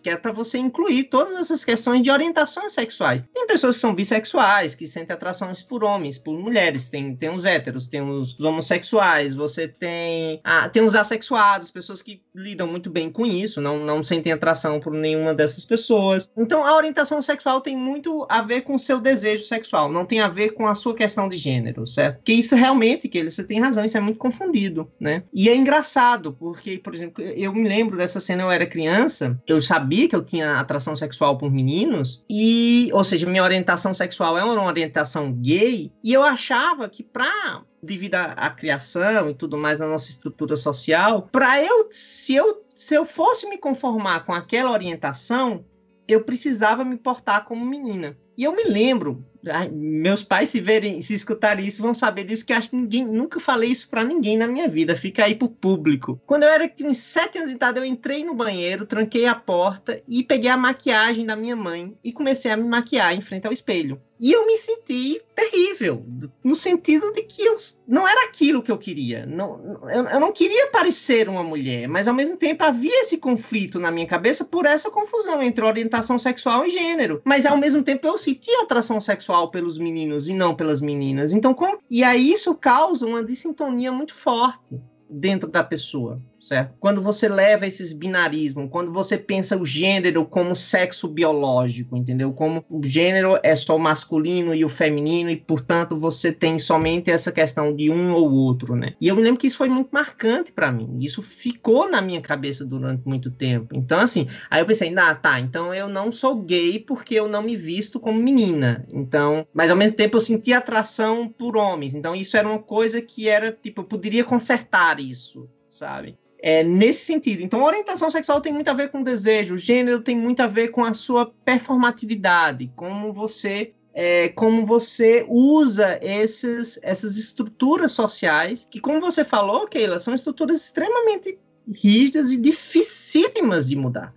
Speaker 4: que é para você incluir todas essas questões de orientações sexuais. Tem pessoas que são bissexuais, que sentem atrações por homens, por mulheres, tem, tem os héteros, tem os, os homossexuais, você tem. Ah, tem os assexuados, pessoas que lidam muito bem com isso, não, não sentem atração por nenhuma dessas pessoas. Então, a orientação sexual tem muito a ver com o seu desejo sexual, não tem a ver com a sua questão de gênero, certo? Porque isso realmente, que você tem razão, isso é muito confundido, né? E é engraçado engraçado, porque, por exemplo, eu me lembro dessa cena, eu era criança, eu sabia que eu tinha atração sexual por meninos, e, ou seja, minha orientação sexual é uma orientação gay, e eu achava que pra devido à, à criação e tudo mais na nossa estrutura social, para eu, se eu se eu fosse me conformar com aquela orientação, eu precisava me portar como menina. E eu me lembro ai, meus pais se verem, se escutarem isso, vão saber disso, que acho que ninguém, nunca falei isso para ninguém na minha vida, fica aí pro público. Quando eu era tinha uns sete anos de idade, eu entrei no banheiro, tranquei a porta e peguei a maquiagem da minha mãe e comecei a me maquiar em frente ao espelho. E eu me senti terrível, no sentido de que eu não era aquilo que eu queria. Não, eu, eu, não queria parecer uma mulher, mas ao mesmo tempo havia esse conflito na minha cabeça por essa confusão entre orientação sexual e gênero. Mas ao mesmo tempo eu sentia atração sexual pelos meninos e não pelas meninas. Então, com... e aí isso causa uma dissintonia muito forte dentro da pessoa certo? Quando você leva esses binarismos, quando você pensa o gênero como sexo biológico, entendeu? Como o gênero é só o masculino e o feminino e, portanto, você tem somente essa questão de um ou outro, né? E eu me lembro que isso foi muito marcante para mim. Isso ficou na minha cabeça durante muito tempo. Então, assim, aí eu pensei, ah, tá, então eu não sou gay porque eu não me visto como menina. Então, mas ao mesmo tempo eu senti atração por homens. Então, isso era uma coisa que era, tipo, eu poderia consertar isso, sabe? É, nesse sentido. Então, orientação sexual tem muito a ver com desejo, gênero tem muito a ver com a sua performatividade, como você é, como você usa esses, essas estruturas sociais, que, como você falou, Keila, são estruturas extremamente rígidas e dificílimas de mudar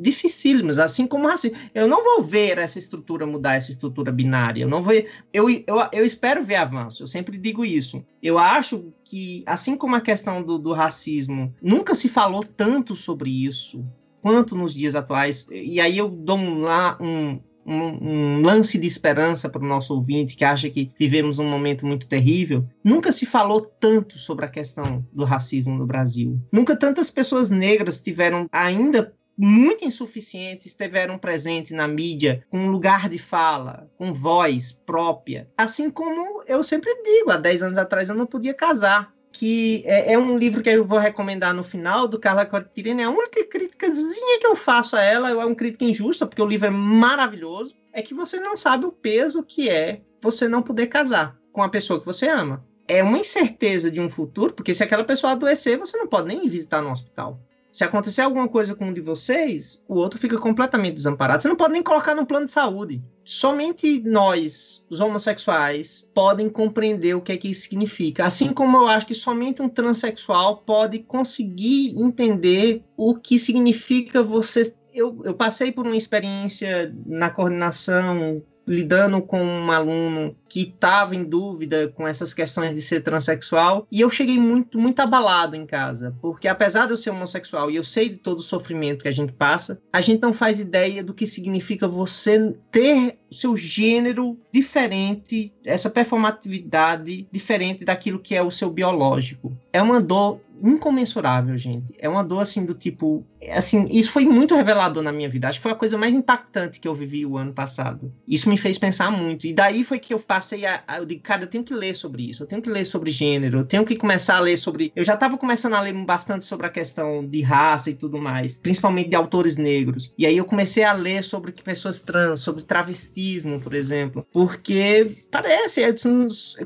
Speaker 4: dificílimos, assim como assim. Eu não vou ver essa estrutura mudar, essa estrutura binária. Eu não vou. Eu, eu, eu espero ver avanço. Eu sempre digo isso. Eu acho que, assim como a questão do, do racismo, nunca se falou tanto sobre isso quanto nos dias atuais. E aí eu dou lá um, um, um, lance de esperança para o nosso ouvinte que acha que vivemos um momento muito terrível. Nunca se falou tanto sobre a questão do racismo no Brasil. Nunca tantas pessoas negras tiveram ainda muito insuficientes estiveram presentes na mídia com lugar de fala, com voz própria. Assim como eu sempre digo, há 10 anos atrás eu não podia casar. Que é, é um livro que eu vou recomendar no final, do Carla Cortirene. É uma críticazinha que eu faço a ela, é uma crítica injusta, porque o livro é maravilhoso. É que você não sabe o peso que é você não poder casar com a pessoa que você ama. É uma incerteza de um futuro, porque se aquela pessoa adoecer, você não pode nem visitar no hospital. Se acontecer alguma coisa com um de vocês, o outro fica completamente desamparado. Você não pode nem colocar no plano de saúde. Somente nós, os homossexuais, podem compreender o que é que isso significa. Assim como eu acho que somente um transexual pode conseguir entender o que significa você eu, eu, passei por uma experiência na coordenação lidando com um aluno que estava em dúvida com essas questões de ser transexual e eu cheguei muito muito abalado em casa porque apesar de eu ser homossexual e eu sei de todo o sofrimento que a gente passa a gente não faz ideia do que significa você ter seu gênero diferente essa performatividade diferente daquilo que é o seu biológico é uma dor incomensurável, gente. É uma dor assim do tipo, assim, isso foi muito revelador na minha vida. Acho que foi a coisa mais impactante que eu vivi o ano passado. Isso me fez pensar muito. E daí foi que eu passei a, a eu digo, cara, eu tenho que ler sobre isso. Eu tenho que ler sobre gênero. Eu tenho que começar a ler sobre, eu já estava começando a ler bastante sobre a questão de raça e tudo mais, principalmente de autores negros. E aí eu comecei a ler sobre pessoas trans, sobre travestismo, por exemplo, porque parece, é,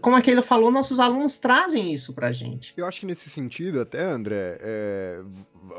Speaker 4: como aquele falou, nossos alunos trazem isso pra gente.
Speaker 1: Eu acho que nesse sentido até, André, é,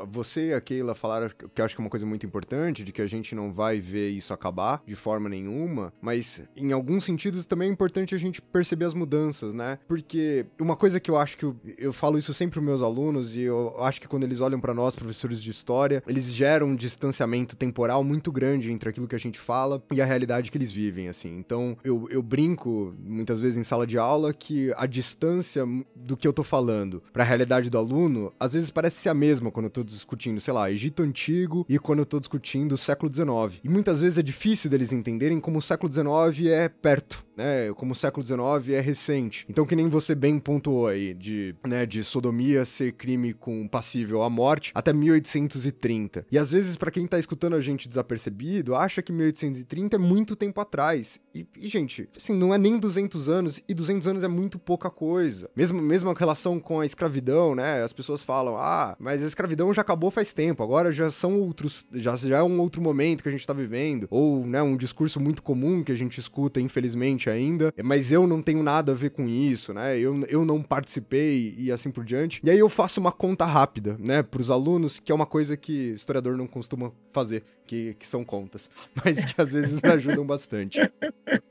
Speaker 1: você e a Keila falaram que eu acho que é uma coisa muito importante, de que a gente não vai ver isso acabar de forma nenhuma, mas em alguns sentidos também é importante a gente perceber as mudanças, né? Porque uma coisa que eu acho que eu, eu falo isso sempre para meus alunos e eu acho que quando eles olham para nós, professores de história, eles geram um distanciamento temporal muito grande entre aquilo que a gente fala e a realidade que eles vivem, assim. Então, eu, eu brinco muitas vezes em sala de aula que a distância do que eu tô falando para a realidade do aluno, às vezes parece ser a mesma quando eu tô discutindo, sei lá, Egito Antigo e quando eu tô discutindo século XIX. E muitas vezes é difícil deles entenderem como o século XIX é perto né, como o século XIX é recente. Então, que nem você bem pontuou aí, de, né, de sodomia ser crime com passível à morte até 1830. E às vezes, para quem tá escutando a gente desapercebido, acha que 1830 é muito tempo atrás. E, e, gente, assim, não é nem 200 anos, e 200 anos é muito pouca coisa. Mesmo, mesmo a relação com a escravidão, né, as pessoas falam, ah, mas a escravidão já acabou faz tempo, agora já são outros, já, já é um outro momento que a gente tá vivendo. Ou, né, um discurso muito comum que a gente escuta, infelizmente, recente ainda, mas eu não tenho nada a ver com isso, né? Eu, eu não participei e assim por diante. E aí eu faço uma conta rápida, né, pros alunos, que é uma coisa que historiador não costuma fazer, que, que são contas, mas que às vezes ajudam bastante.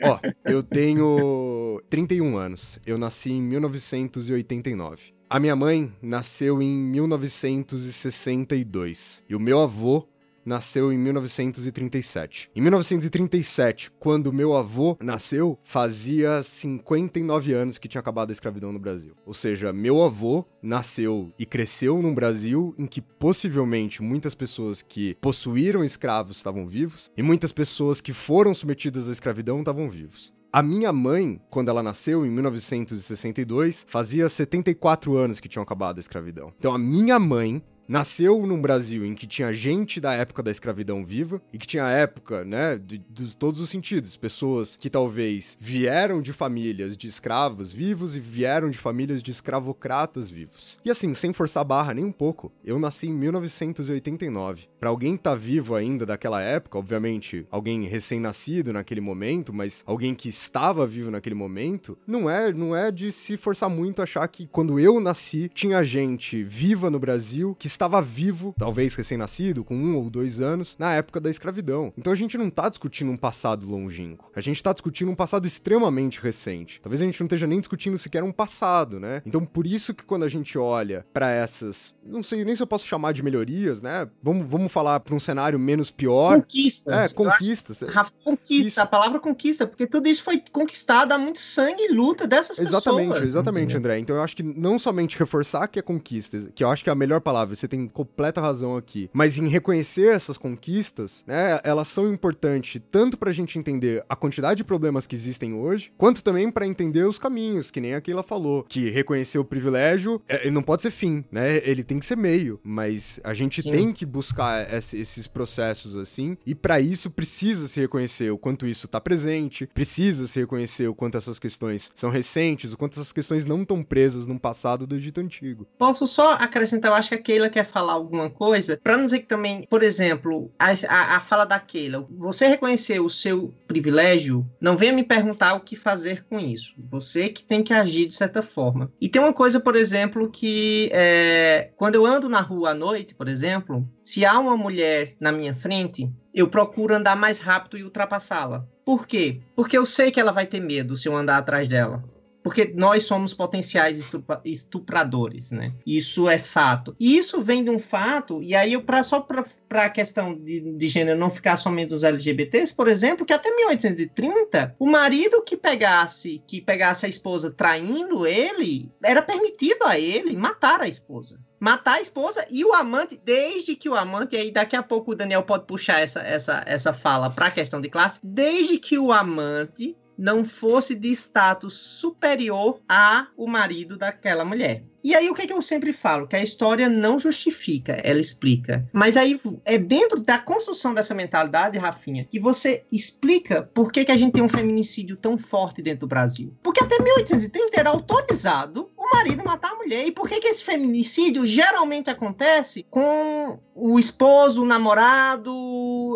Speaker 1: Ó, eu tenho 31 anos. Eu nasci em 1989. A minha mãe nasceu em 1962 e o meu avô nasceu em 1937. Em 1937, quando meu avô nasceu, fazia 59 anos que tinha acabado a escravidão no Brasil. Ou seja, meu avô nasceu e cresceu num Brasil em que possivelmente muitas pessoas que possuíram escravos estavam vivos e muitas pessoas que foram submetidas à escravidão estavam vivos. A minha mãe, quando ela nasceu em 1962, fazia 74 anos que tinham acabado a escravidão. Então a minha mãe nasceu num Brasil em que tinha gente da época da escravidão viva e que tinha época, né, de, de, todos os sentidos, pessoas que talvez vieram de famílias de escravos vivos e vieram de famílias de escravocratas vivos. E assim, sem forçar a barra nem um pouco, eu nasci em 1989. Para alguém tá vivo ainda daquela época, obviamente, alguém recém-nascido naquele momento, mas alguém que estava vivo naquele momento, não é, não é de se forçar muito achar que quando eu nasci tinha gente viva no Brasil que estava vivo, talvez recém-nascido, com um ou dois anos, na época da escravidão. Então a gente não tá discutindo um passado longínquo. A gente tá discutindo um passado extremamente recente. Talvez a gente não esteja nem discutindo sequer um passado, né? Então por isso que quando a gente olha para essas, não sei nem se eu posso chamar de melhorias, né? Vamos, vamos falar para um cenário menos pior.
Speaker 4: Conquistas.
Speaker 1: É, conquistas.
Speaker 4: Rafa, conquista, isso. a palavra conquista, porque tudo isso foi conquistado há muito sangue e luta dessas
Speaker 1: exatamente,
Speaker 4: pessoas.
Speaker 1: Exatamente, exatamente, André. Então eu acho que não somente reforçar que é conquista, que eu acho que é a melhor palavra, você tem completa razão aqui. Mas em reconhecer essas conquistas, né, elas são importantes tanto pra gente entender a quantidade de problemas que existem hoje, quanto também para entender os caminhos, que nem a Keila falou, que reconhecer o privilégio, é, ele não pode ser fim, né? Ele tem que ser meio, mas a gente Sim. tem que buscar esses processos assim, e para isso precisa se reconhecer o quanto isso tá presente, precisa se reconhecer o quanto essas questões são recentes, o quanto essas questões não estão presas num passado do Egito Antigo.
Speaker 4: Posso só acrescentar, eu acho que a Keila quer falar alguma coisa, para não dizer que também, por exemplo, a, a, a fala daquela, você reconhecer o seu privilégio, não venha me perguntar o que fazer com isso. Você que tem que agir de certa forma. E tem uma coisa, por exemplo, que é, quando eu ando na rua à noite, por exemplo, se há uma mulher na minha frente, eu procuro andar mais rápido e ultrapassá-la. Por quê? Porque eu sei que ela vai ter medo se eu andar atrás dela porque nós somos potenciais estupradores, né? Isso é fato. E isso vem de um fato, e aí eu pra, só para a questão de, de, gênero não ficar somente dos LGBTs, por exemplo, que até 1830 o marido que pegasse que pegasse a esposa traindo ele era permitido a ele matar a esposa matar a esposa e o amante, desde que o amante, aí daqui a pouco o Daniel pode puxar essa, essa, essa fala para a questão de classe, desde que o amante não fosse de status superior a o marido daquela mulher. E aí o que, é que eu sempre falo? Que a história não justifica, ela explica. Mas aí é dentro da construção dessa mentalidade, Rafinha, que você explica por que, que a gente tem um feminicídio tão forte dentro do Brasil. Porque até 1830 era autorizado o marido matar a mulher. E por que, que esse feminicídio geralmente acontece com o esposo, o namorado?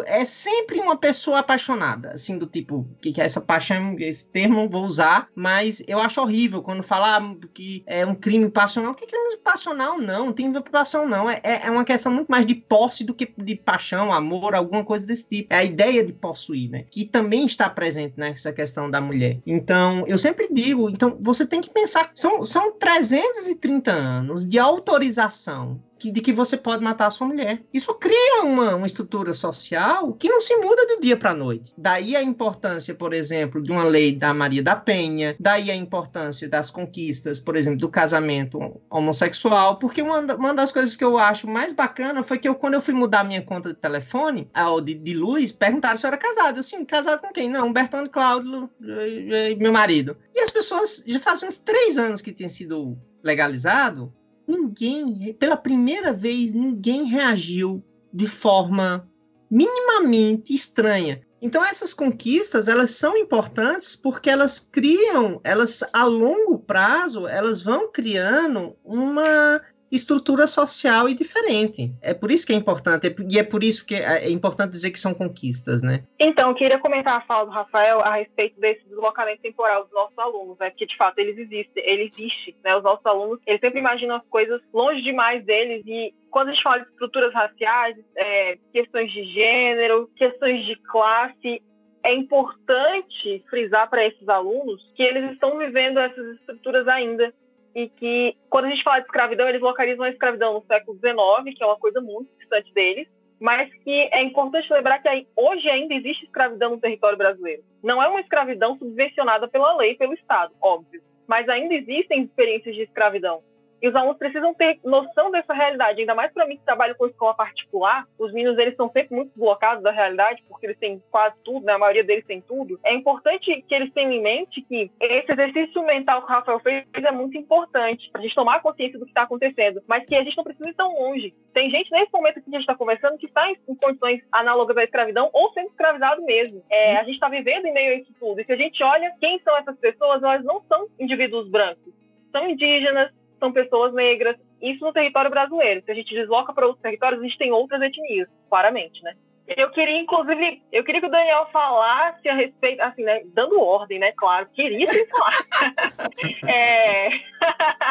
Speaker 4: É sempre uma pessoa apaixonada. Assim, do tipo, que, que é essa paixão, esse termo vou usar, mas eu acho horrível quando falar que é um crime passional que é passional? Não, não tem paixão, não. É, é, é uma questão muito mais de posse do que de paixão, amor, alguma coisa desse tipo. É a ideia de possuir, né? Que também está presente nessa questão da mulher. Então, eu sempre digo, então você tem que pensar, são, são 330 anos de autorização que, de que você pode matar a sua mulher. Isso cria uma, uma estrutura social que não se muda do dia para a noite. Daí a importância, por exemplo, de uma lei da Maria da Penha, daí a importância das conquistas, por exemplo, do casamento homossexual, porque uma, uma das coisas que eu acho mais bacana foi que eu, quando eu fui mudar minha conta de telefone, ao de, de luz, perguntaram se eu era casado. Eu, sim, casado com quem? Não, Bertone Cláudio, meu marido. E as pessoas já fazem uns três anos que tinha sido legalizado, ninguém, pela primeira vez, ninguém reagiu de forma minimamente estranha. Então essas conquistas, elas são importantes porque elas criam, elas a longo prazo, elas vão criando uma estrutura social e diferente. É por isso que é importante, e é por isso que é importante dizer que são conquistas, né?
Speaker 3: Então, eu queria comentar a fala do Rafael a respeito desse deslocamento temporal dos nossos alunos, né? Porque, de fato, eles existem, ele existe, né? Os nossos alunos, eles sempre imaginam as coisas longe demais deles e quando a gente fala de estruturas raciais, é, questões de gênero, questões de classe, é importante frisar para esses alunos que eles estão vivendo essas estruturas ainda e que, quando a gente fala de escravidão, eles localizam a escravidão no século XIX, que é uma coisa muito distante deles, mas que é importante lembrar que hoje ainda existe escravidão no território brasileiro. Não é uma escravidão subvencionada pela lei, pelo Estado, óbvio, mas ainda existem experiências de escravidão. E os alunos precisam ter noção dessa realidade, ainda mais para mim que trabalho com escola particular, os meninos eles são sempre muito bloqueados da realidade, porque eles têm quase tudo, né? a maioria deles tem tudo. É importante que eles tenham em mente que esse exercício mental que o Rafael fez é muito importante, para a gente tomar consciência do que está acontecendo, mas que a gente não precisa ir tão longe. Tem gente nesse momento que a gente está conversando que está em, em, condições análogas à escravidão ou sendo escravizado mesmo. É, a gente está vivendo em meio a isso tudo. E se a gente olha quem são essas pessoas, elas não são indivíduos brancos são indígenas, são pessoas negras. Isso no território brasileiro. Se a gente desloca para outros territórios, a gente tem outras etnias, claramente, né? Eu queria, inclusive, eu queria que o Daniel falasse a respeito, assim, né, dando ordem, né, claro, queria que ele falasse. é...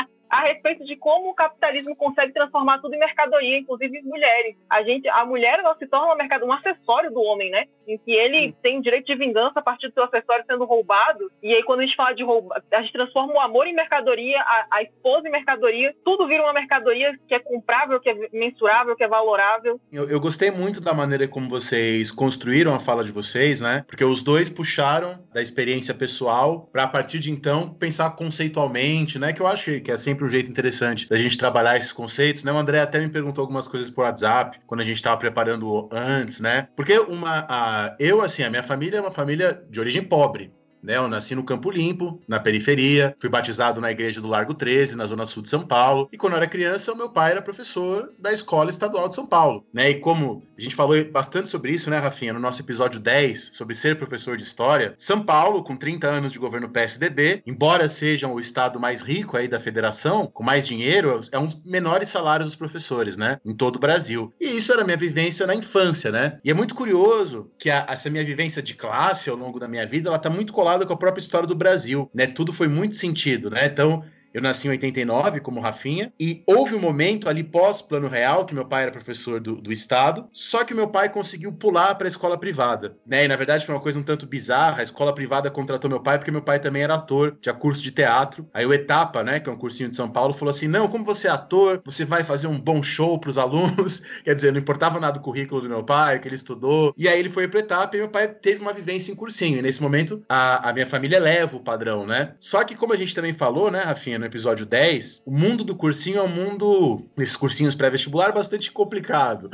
Speaker 3: a respeito de como o capitalismo consegue transformar tudo em mercadoria, inclusive mulheres. A gente, a mulher ela se torna mercado, um acessório do homem, né? Em que ele Sim. tem direito de vingança a partir do seu acessório sendo roubado. E aí quando a gente fala de roubar, a gente transforma o amor em mercadoria, a, a, esposa em mercadoria, tudo vira uma mercadoria que é comprável, que é mensurável, que é valorável.
Speaker 2: Eu, eu gostei muito da maneira como vocês construíram a fala de vocês, né? Porque os dois puxaram da experiência pessoal para a partir de então pensar conceitualmente, né? Que eu acho que é sempre sempre um jeito interessante da gente trabalhar esses conceitos, né? O André até me perguntou algumas coisas por WhatsApp, quando a gente estava preparando antes, né? Porque uma, a, eu, assim, a minha família é uma família de origem pobre, né? Eu nasci no Campo Limpo, na periferia, fui batizado na igreja do Largo 13, na zona sul de São Paulo, e quando eu era criança, o meu pai era professor da Escola Estadual de São Paulo, né? E como a gente falou bastante sobre isso, né, Rafinha, no nosso episódio 10, sobre ser professor de história, São Paulo, com 30 anos de governo PSDB, embora seja o estado mais rico aí da federação, com mais dinheiro, é um dos menores salários dos professores, né, em todo o Brasil. E isso era minha vivência na infância, né? E é muito curioso que a, essa minha vivência de classe ao longo da minha vida, ela tá muito colada com a própria história do Brasil, né? Tudo foi muito sentido, né? Então, eu nasci em 89, como Rafinha, e houve um momento ali pós-plano real, que meu pai era professor do, do Estado, só que meu pai conseguiu pular para a escola privada, né? E na verdade foi uma coisa um tanto bizarra. A escola privada contratou meu pai porque meu pai também era ator, tinha curso de teatro. Aí o Etapa, né, que é um cursinho de São Paulo, falou assim: não, como você é ator, você vai fazer um bom show para os alunos. Quer dizer, não importava nada do currículo do meu pai, que ele estudou. E aí ele foi para Etapa e meu pai teve uma vivência em cursinho. E nesse momento a, a minha família leva o padrão, né? Só que como a gente também falou, né, Rafinha? No episódio 10, o mundo do cursinho é um mundo, nesses cursinhos pré-vestibular, bastante complicado.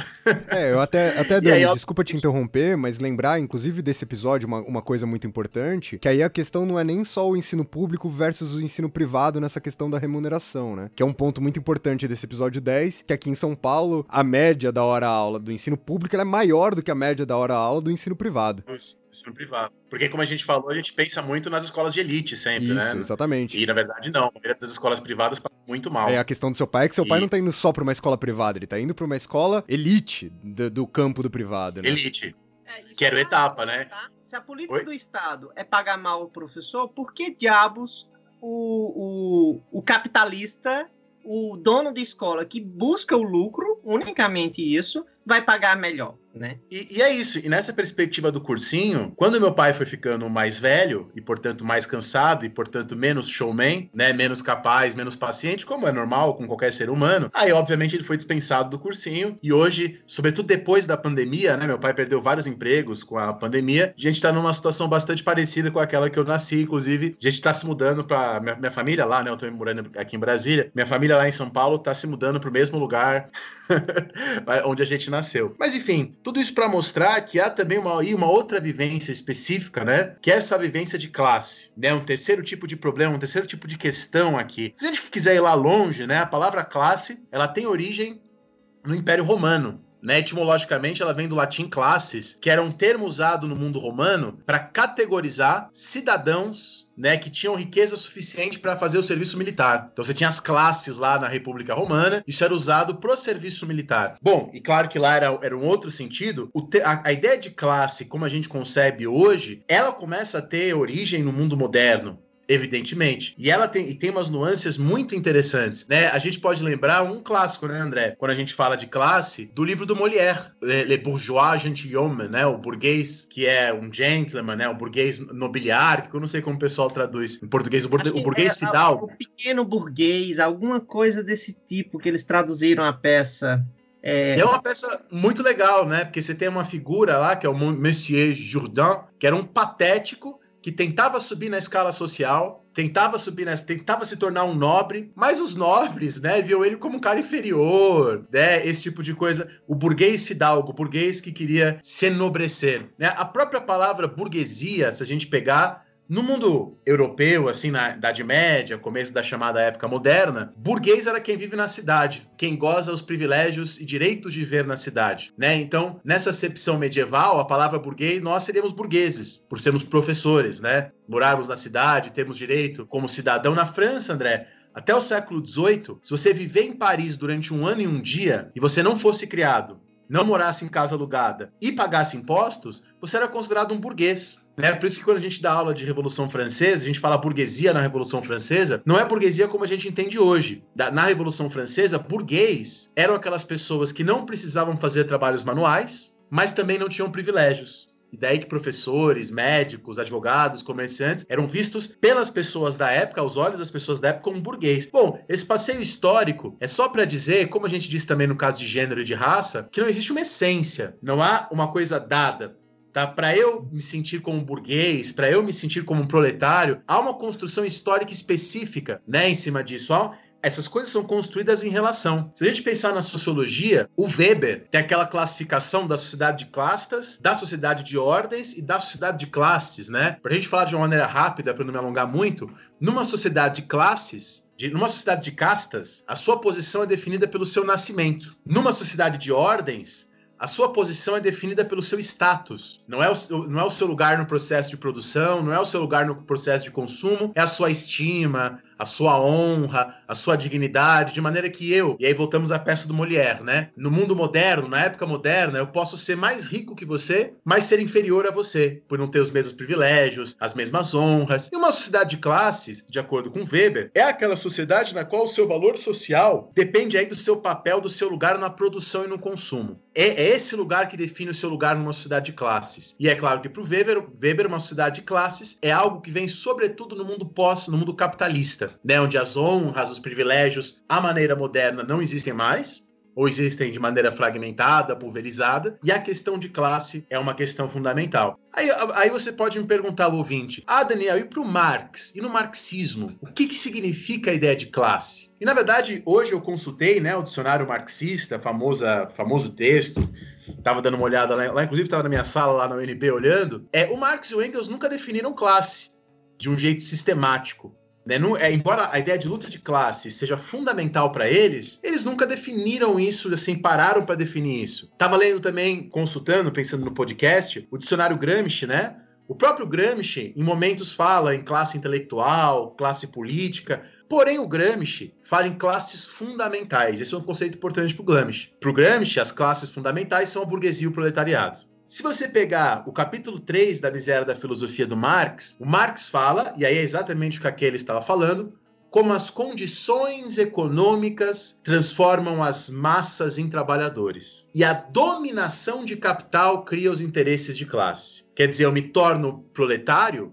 Speaker 1: É, eu até, até Dani, aí, eu... desculpa te interromper, mas lembrar, inclusive, desse episódio, uma, uma coisa muito importante, que aí a questão não é nem só o ensino público versus o ensino privado nessa questão da remuneração, né? Que é um ponto muito importante desse episódio 10, que aqui em São Paulo, a média da hora-aula do ensino público é maior do que a média da hora-aula do ensino privado.
Speaker 2: Ensino privado. Porque, como a gente falou, a gente pensa muito nas escolas de elite sempre,
Speaker 1: Isso,
Speaker 2: né?
Speaker 1: exatamente.
Speaker 2: E, na verdade, não. A maioria das escolas privadas passa muito mal.
Speaker 1: É, a questão do seu pai é que seu e... pai não tá indo só pra uma escola privada, ele tá indo pra uma escola elite do, do campo do privado, né?
Speaker 2: Elite. É, que era etapa, né?
Speaker 4: Tá? Se a política Oi? do Estado é pagar mal o professor, por que diabos o, o, o capitalista, o dono de escola que busca o lucro, unicamente isso, vai pagar melhor? Né?
Speaker 2: E, e, é isso. E nessa perspectiva do cursinho, quando meu pai foi ficando mais velho e, portanto, mais cansado e, portanto, menos showman, né? Menos capaz, menos paciente, como é normal com qualquer ser humano, aí, obviamente, ele foi dispensado do cursinho. E hoje, sobretudo depois da pandemia, né? Meu pai perdeu vários empregos com a pandemia. A gente tá numa situação bastante parecida com aquela que eu nasci, inclusive. A gente tá se mudando pra minha, minha família lá, né? Eu tô morando aqui em Brasília. Minha família lá em São Paulo tá se mudando pro mesmo lugar onde a gente nasceu. Mas, enfim, tudo isso para mostrar que há também uma, uma outra vivência específica, né? Que é essa vivência de classe, né? Um terceiro tipo de problema, um terceiro tipo de questão aqui. Se a gente quiser ir lá longe, né? A palavra classe, ela tem origem no Império Romano, né, etimologicamente, ela vem do latim classes, que era um termo usado no mundo romano para categorizar cidadãos né, que tinham riqueza suficiente para fazer o serviço militar. Então você tinha as classes lá na República Romana, isso era usado pro serviço militar. Bom, e claro que lá era, era um outro sentido, te, a, a ideia de classe, como a gente concebe hoje, ela começa a ter origem no mundo moderno. Evidentemente. E ela tem, e tem umas nuances muito interessantes, né? A gente pode lembrar um clássico, né, André? Quando a gente fala de classe, do livro do Molière, Le, Le Bourgeois Gentilhomme, né? O burguês que é um gentleman, né? O burguês nobiliário, que eu não sei como o pessoal traduz em português, o, o burguês é, fidalgo.
Speaker 4: O pequeno burguês, alguma coisa desse tipo que eles traduziram a peça.
Speaker 2: É... é... uma peça muito legal, né? Porque você tem uma figura lá, que é o Monsieur Jourdain, que era um patético que tentava subir na escala social, tentava subir, nessa, tentava se tornar um nobre, mas os nobres, né, viam ele como um cara inferior, né, esse tipo de coisa. O burguês fidalgo, o burguês que queria se enobrecer, né? A própria palavra burguesia, se a gente pegar, no mundo europeu, assim, na Idade Média, começo da chamada época moderna, burguês era quem vive na cidade, quem goza os privilégios e direitos de viver na cidade, né? Então, nessa acepção medieval, a palavra burguês, nós seríamos burgueses, por sermos professores, né? Morarmos na cidade, termos direito como cidadão. Na França, André, até o século XVIII, se você viver em Paris durante um ano e um dia e você não fosse criado, não morasse em casa alugada e pagasse impostos, você era considerado um burguês. Né? Por isso que quando a gente dá aula de Revolução Francesa, a gente fala burguesia na Revolução Francesa, não é burguesia como a gente entende hoje. Na Revolução Francesa, burguês eram aquelas pessoas que não precisavam fazer trabalhos manuais, mas também não tinham privilégios. E daí que professores, médicos, advogados, comerciantes eram vistos pelas pessoas da época, aos olhos das pessoas da época, como burguês. Bom, esse passeio histórico é só para dizer, como a gente disse também no caso de gênero e de raça, que não existe uma essência, não há uma coisa dada. Tá? Para eu me sentir como um burguês, para eu me sentir como um proletário, há uma construção histórica específica, né, em cima disso. Há essas coisas são construídas em relação. Se a gente pensar na sociologia, o Weber tem aquela classificação da sociedade de clastas, da sociedade de ordens e da sociedade de classes, né? Pra gente falar de uma maneira rápida, para não me alongar muito, numa sociedade de classes, de, numa sociedade de castas, a sua posição é definida pelo seu nascimento. Numa sociedade de ordens, a sua posição é definida pelo seu status. Não é, o, não é o seu lugar no processo de produção, não é o seu lugar no processo de consumo, é a sua estima, a sua honra, a sua dignidade, de maneira que eu, e aí voltamos à peça do Molière, né? No mundo moderno, na época moderna, eu posso ser mais rico que você, mas ser inferior a você, por não ter os mesmos privilégios, as mesmas honras. E uma sociedade de classes, de acordo com Weber, é aquela sociedade na qual o seu valor social depende aí do seu papel, do seu lugar na produção e no consumo. É, é esse lugar que define o seu lugar numa sociedade de classes. E é claro que para o Weber, Weber, uma sociedade de classes é algo que vem sobretudo no mundo pós, no mundo capitalista né, onde as honras, os privilégios, a maneira moderna não existem mais, ou existem de maneira fragmentada, pulverizada, e a questão de classe é uma questão fundamental. Aí, aí você pode me perguntar, ouvinte, ah, Daniel, e para o Marx? E no marxismo? O que, que significa a ideia de classe? E, na verdade, hoje eu consultei né, o dicionário marxista, famosa, famoso texto, estava dando uma olhada lá, lá inclusive estava na minha sala, lá na UNB, olhando, é, o Marx e o Engels nunca definiram classe de um jeito sistemático. Né? É, embora a ideia de luta de classe seja fundamental para eles, eles nunca definiram isso, assim, pararam para definir isso. Tava lendo também, consultando, pensando no podcast, o dicionário Gramsci, né? O próprio Gramsci, em momentos, fala em classe intelectual, classe política, porém o Gramsci fala em classes fundamentais. Esse é um conceito importante para o Gramsci. Para o Gramsci, as classes fundamentais são a burguesia e o proletariado. Se você pegar o capítulo 3 da miséria da filosofia do Marx, o Marx fala, e aí é exatamente o que aquele estava falando, como as condições econômicas transformam as massas em trabalhadores. E a dominação de capital cria os interesses de classe. Quer dizer, eu me torno proletário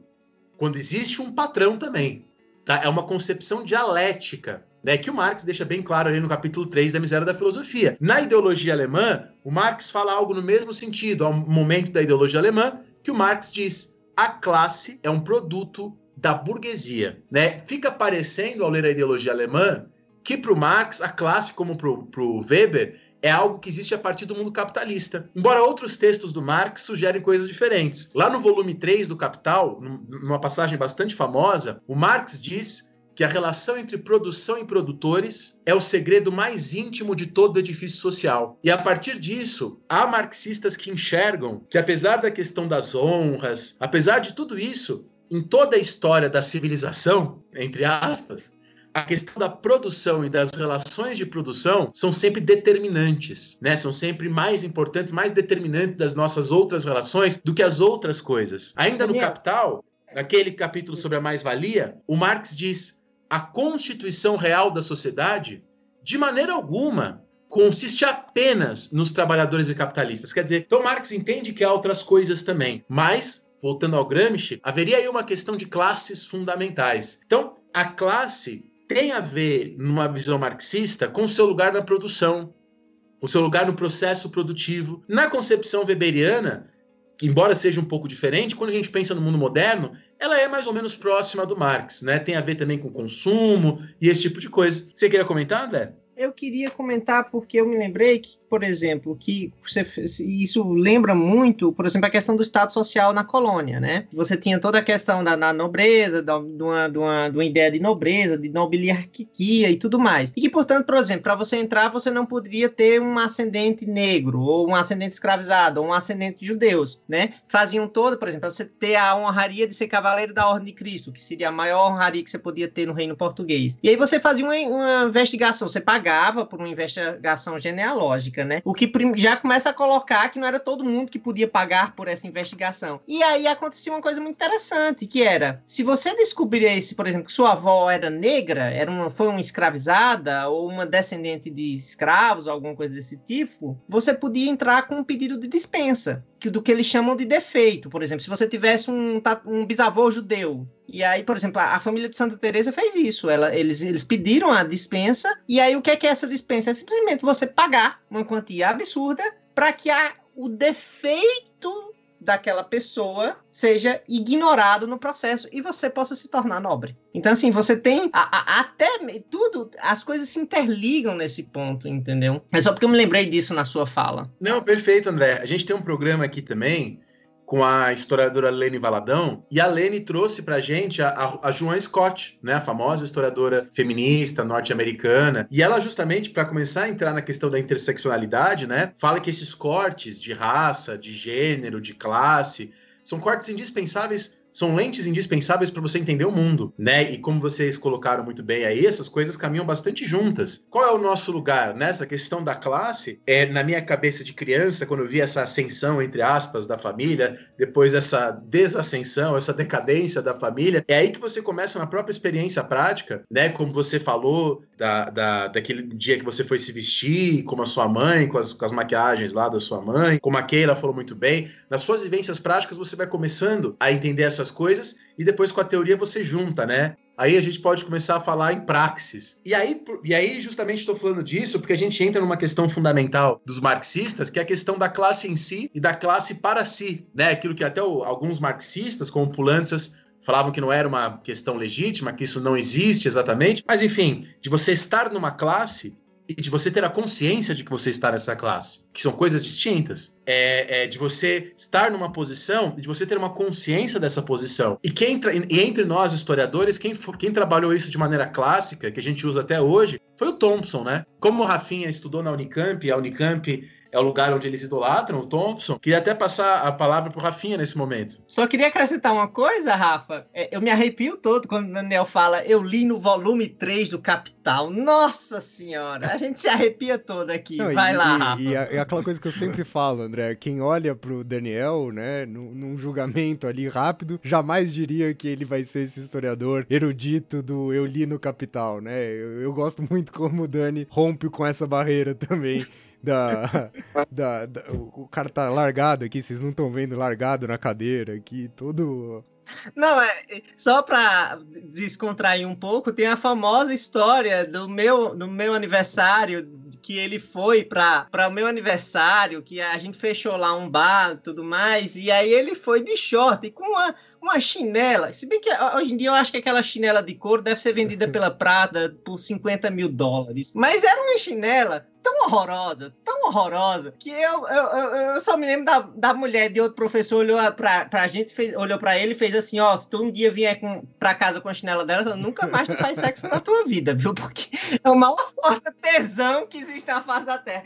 Speaker 2: quando existe um patrão também. Tá? É uma concepção dialética né, que o Marx deixa bem claro ali no capítulo 3 da Miséria da Filosofia. Na ideologia alemã, o Marx fala algo no mesmo sentido, ao momento da ideologia alemã, que o Marx diz: a classe é um produto da burguesia. Né? Fica parecendo, ao ler a ideologia alemã, que para o Marx, a classe, como para o Weber, é algo que existe a partir do mundo capitalista. Embora outros textos do Marx sugerem coisas diferentes. Lá no volume 3 do Capital, numa passagem bastante famosa, o Marx diz que a relação entre produção e produtores é o segredo mais íntimo de todo edifício social. E a partir disso, há marxistas que enxergam que, apesar da questão das honras, apesar de tudo isso, em toda a história da civilização, entre aspas, a questão da produção e das relações de produção são sempre determinantes, né? São sempre mais importantes, mais determinantes das nossas outras relações do que as outras coisas. Ainda no Capital, naquele capítulo sobre a mais-valia, o Marx diz: a constituição real da sociedade, de maneira alguma, consiste apenas nos trabalhadores e capitalistas. Quer dizer, então Marx entende que há outras coisas também, mas voltando ao Gramsci, haveria aí uma questão de classes fundamentais. Então, a classe tem a ver, numa visão marxista, com o seu lugar na produção, o seu lugar no processo produtivo. Na concepção weberiana, que embora seja um pouco diferente, quando a gente pensa no mundo moderno, ela é mais ou menos próxima do Marx, né? Tem a ver também com consumo e esse tipo de coisa. Você queria comentar, André?
Speaker 4: Eu queria comentar porque eu me lembrei que, por exemplo, que você, isso lembra muito, por exemplo, a questão do Estado social na colônia, né? Você tinha toda a questão da, da nobreza, da, de, uma, de, uma, de uma ideia de nobreza, de nobiliarquia e tudo mais. E que, portanto, por exemplo, para você entrar, você não poderia ter um ascendente negro, ou um ascendente escravizado, ou um ascendente de judeus, né? Faziam todo, por exemplo, você ter a honraria de ser cavaleiro da Ordem de Cristo, que seria a maior honraria que você podia ter no reino português. E aí você fazia uma, uma investigação, você pagava pagava por uma investigação genealógica, né? O que já começa a colocar que não era todo mundo que podia pagar por essa investigação. E aí acontecia uma coisa muito interessante, que era, se você descobrisse, por exemplo, que sua avó era negra, era uma, foi uma escravizada ou uma descendente de escravos, alguma coisa desse tipo, você podia entrar com um pedido de dispensa do que eles chamam de defeito. Por exemplo, se você tivesse um, um bisavô judeu, e aí, por exemplo, a, a família de Santa Teresa fez isso. Ela, eles, eles pediram a dispensa, e aí o que é, que é essa dispensa? É simplesmente você pagar uma quantia absurda para que a, o defeito daquela pessoa seja ignorado no processo e você possa se tornar nobre. Então, assim, você tem a, a, até tudo, as coisas se interligam nesse ponto, entendeu? É só porque eu me lembrei disso na sua fala.
Speaker 2: Não, perfeito, André. A gente tem um programa aqui também com a historiadora Lene Valadão, e a Lene trouxe pra gente a, a, a Joan Scott, né, a famosa historiadora feminista norte-americana, e ela justamente para começar a entrar na questão da interseccionalidade, né, fala que esses cortes de raça, de gênero, de classe, são cortes indispensáveis são lentes indispensáveis para você entender o mundo, né? E como vocês colocaram muito bem aí, essas coisas caminham bastante juntas. Qual é o nosso lugar nessa questão da classe? É na minha cabeça de criança, quando eu vi essa ascensão entre aspas da família, depois essa desascensão, essa decadência da família, é aí que você começa na própria experiência prática, né? Como você falou da, da daquele dia que você foi se vestir, como a sua mãe, com as, com as maquiagens lá da sua mãe, como a Keila falou muito bem, nas suas vivências práticas você vai começando a entender essa essas coisas e depois com a teoria você junta, né? Aí a gente pode começar a falar em praxis. E aí, e aí justamente estou falando disso porque a gente entra numa questão fundamental dos marxistas, que é a questão da classe em si e da classe para si, né? Aquilo que até o, alguns marxistas, como Pulantzas, falavam que não era uma questão legítima, que isso não existe exatamente. Mas enfim, de você estar numa classe e de você ter a consciência de que você está nessa classe, que são coisas distintas. É, é, de você estar numa posição e de você ter uma consciência dessa posição. E, quem, e entre nós, historiadores, quem, quem trabalhou isso de maneira clássica, que a gente usa até hoje, foi o Thompson, né? Como o Rafinha estudou na Unicamp, a Unicamp é o lugar onde eles idolatram o Thompson. Queria até passar a palavra pro Rafinha nesse momento.
Speaker 4: Só queria acrescentar uma coisa, Rafa. É, eu me arrepio todo quando o Daniel fala, eu li no volume 3 do Capital. Nossa senhora, a gente se arrepia todo aqui. Não, Vai
Speaker 1: e,
Speaker 4: lá,
Speaker 1: e,
Speaker 4: Rafa.
Speaker 1: E é aquela coisa que eu sempre falo, André, quem olha pro Daniel, né, num, num julgamento ali rápido, jamais diria que ele vai ser esse historiador erudito do eu li no Capital, né? Eu, eu gosto muito como o Dani rompe com essa barreira também da, da, da, o cara tá largado aqui, vocês não estão vendo largado na cadeira aqui, todo
Speaker 4: não, é, só para descontrair um pouco, tem a famosa história do meu, do meu aniversário, que ele foi para o meu aniversário, que a gente fechou lá um bar e tudo mais, e aí ele foi de short com uma, uma chinela. Se bem que hoje em dia eu acho que aquela chinela de couro deve ser vendida pela Prada por 50 mil dólares. Mas era uma chinela tão horrorosa, tão horrorosa que eu, eu, eu, só me lembro da, da mulher de outro professor olhou pra, pra gente, fez, olhou pra ele e fez assim: ó, se tu um dia vier com, pra casa com a chinela dela, nunca mais tu faz sexo na tua vida, viu? Porque é o maior forte tesão que existe na face da Terra.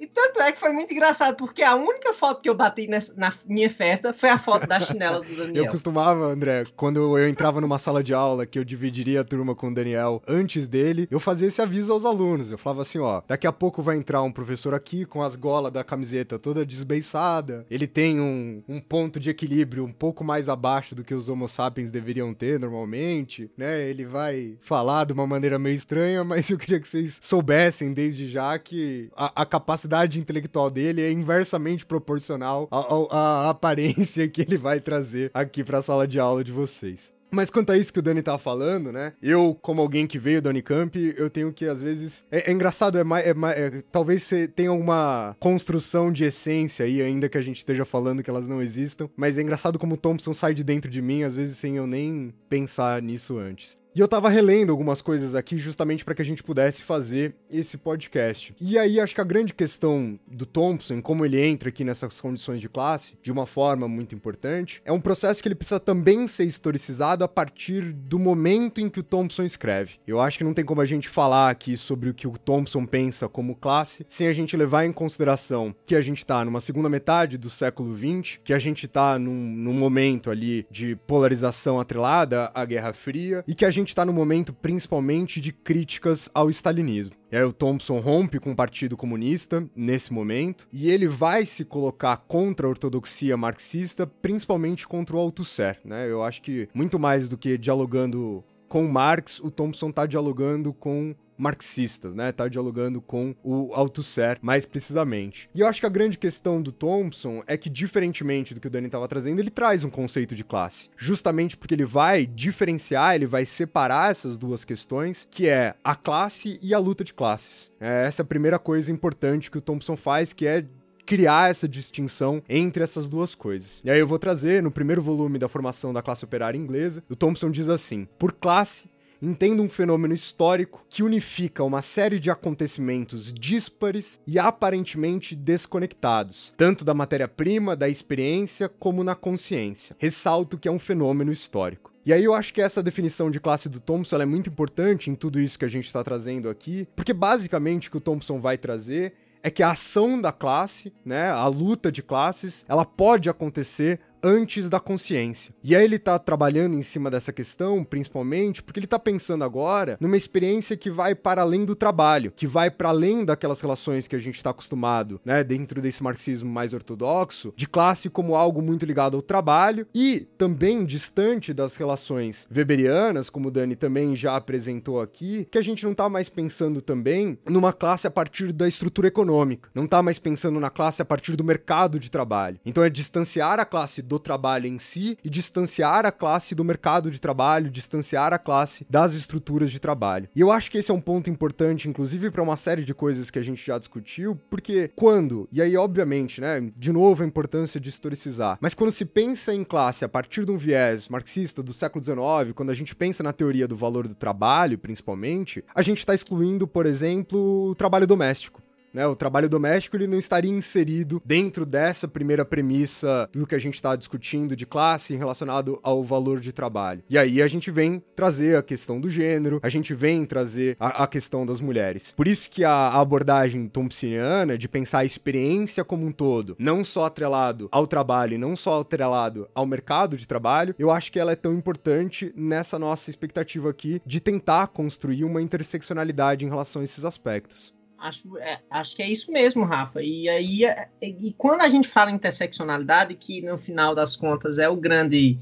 Speaker 4: E tanto é que foi muito engraçado, porque a única foto que eu bati nessa, na minha festa foi a foto da chinela do Daniel.
Speaker 1: Eu costumava, André, quando eu entrava numa sala de aula que eu dividiria a turma com o Daniel antes dele, eu fazia esse aviso aos alunos. Eu falava assim, ó, daqui a pouco vai entrar um professor aqui com as golas da camiseta toda desbeiçada. Ele tem um, um ponto de equilíbrio um pouco mais abaixo do que os homo sapiens deveriam ter normalmente, né? Ele vai falar de uma maneira meio estranha, mas eu queria que vocês soubessem desde já que a, a capacidade intelectual dele é inversamente proporcional à, à aparência que ele vai trazer aqui para a sala de aula de vocês. Mas quanto a isso que o Dani tá falando, né? Eu, como alguém que veio do Unicamp, eu tenho que, às vezes. É, é engraçado, é mais. É é, talvez você tenha uma construção de essência aí, ainda que a gente esteja falando que elas não existam. Mas é engraçado como o Thompson sai de dentro de mim, às vezes sem eu nem pensar nisso antes. E eu tava relendo algumas coisas aqui justamente para que a gente pudesse fazer esse podcast. E aí acho que a grande questão do Thompson, como ele entra aqui nessas condições de classe, de uma forma muito importante, é um processo que ele precisa também ser historicizado a partir do momento em que o Thompson escreve. Eu acho que não tem como a gente falar aqui sobre o que o Thompson pensa como classe sem a gente levar em consideração que a gente tá numa segunda metade do século XX, que a gente tá num, num momento ali de polarização atrelada à Guerra Fria e que a gente gente está no momento principalmente de críticas ao stalinismo. E aí o Thompson rompe com o Partido Comunista nesse momento, e ele vai se colocar contra a ortodoxia marxista, principalmente contra o Althusser, né? Eu acho que muito mais do que dialogando com Marx, o Thompson está dialogando com marxistas, né? Tá dialogando com o Althusser mais precisamente. E eu acho que a grande questão do Thompson é que, diferentemente do que o Dani estava trazendo, ele traz um conceito de classe. Justamente porque ele vai diferenciar, ele vai separar essas duas questões, que é a classe e a luta de classes. É essa é a primeira coisa importante que o Thompson faz, que é criar essa distinção entre essas duas coisas. E aí eu vou trazer no primeiro volume da formação da classe operária inglesa, o Thompson diz assim: por classe entenda um fenômeno histórico que unifica uma série de acontecimentos díspares e aparentemente desconectados, tanto da matéria-prima, da experiência, como na consciência. Ressalto que é um fenômeno histórico. E aí eu acho que essa definição de classe do Thompson é muito importante em tudo isso que a gente está trazendo aqui, porque basicamente o que o Thompson vai trazer é que a ação da classe, né, a luta de classes, ela pode acontecer antes da consciência. E aí ele tá trabalhando em cima dessa questão, principalmente porque ele tá pensando agora numa experiência que vai para além do trabalho, que vai para além daquelas relações que a gente está acostumado, né, dentro desse marxismo mais ortodoxo, de classe como algo muito ligado ao trabalho e também distante das relações weberianas, como o Dani também já apresentou aqui, que a gente não tá mais pensando também numa classe a partir da estrutura econômica, não tá mais pensando na classe a partir do mercado de trabalho. Então é distanciar a classe do do trabalho em si e distanciar a classe do mercado de trabalho, distanciar a classe das estruturas de trabalho. E eu acho que esse é um ponto importante, inclusive, para uma série de coisas que a gente já discutiu, porque quando, e aí, obviamente, né, de novo a importância de historicizar, mas quando se pensa em classe a partir de um viés marxista do século XIX, quando a gente pensa na teoria do valor do trabalho, principalmente, a gente está excluindo, por exemplo, o trabalho doméstico. Né, o trabalho doméstico ele não estaria inserido dentro dessa primeira premissa do que a gente está discutindo de classe relacionado ao valor de trabalho. E aí a gente vem trazer a questão do gênero, a gente vem trazer a, a questão das mulheres. Por isso que a, abordagem thompsoniana de pensar a experiência como um todo, não só atrelado ao trabalho e não só atrelado ao mercado de trabalho, eu acho que ela é tão importante nessa nossa expectativa aqui de tentar construir uma interseccionalidade em relação a esses aspectos.
Speaker 4: Acho, é, acho que é isso mesmo, Rafa. E aí, é, e quando a gente fala em interseccionalidade, que no final das contas é o grande,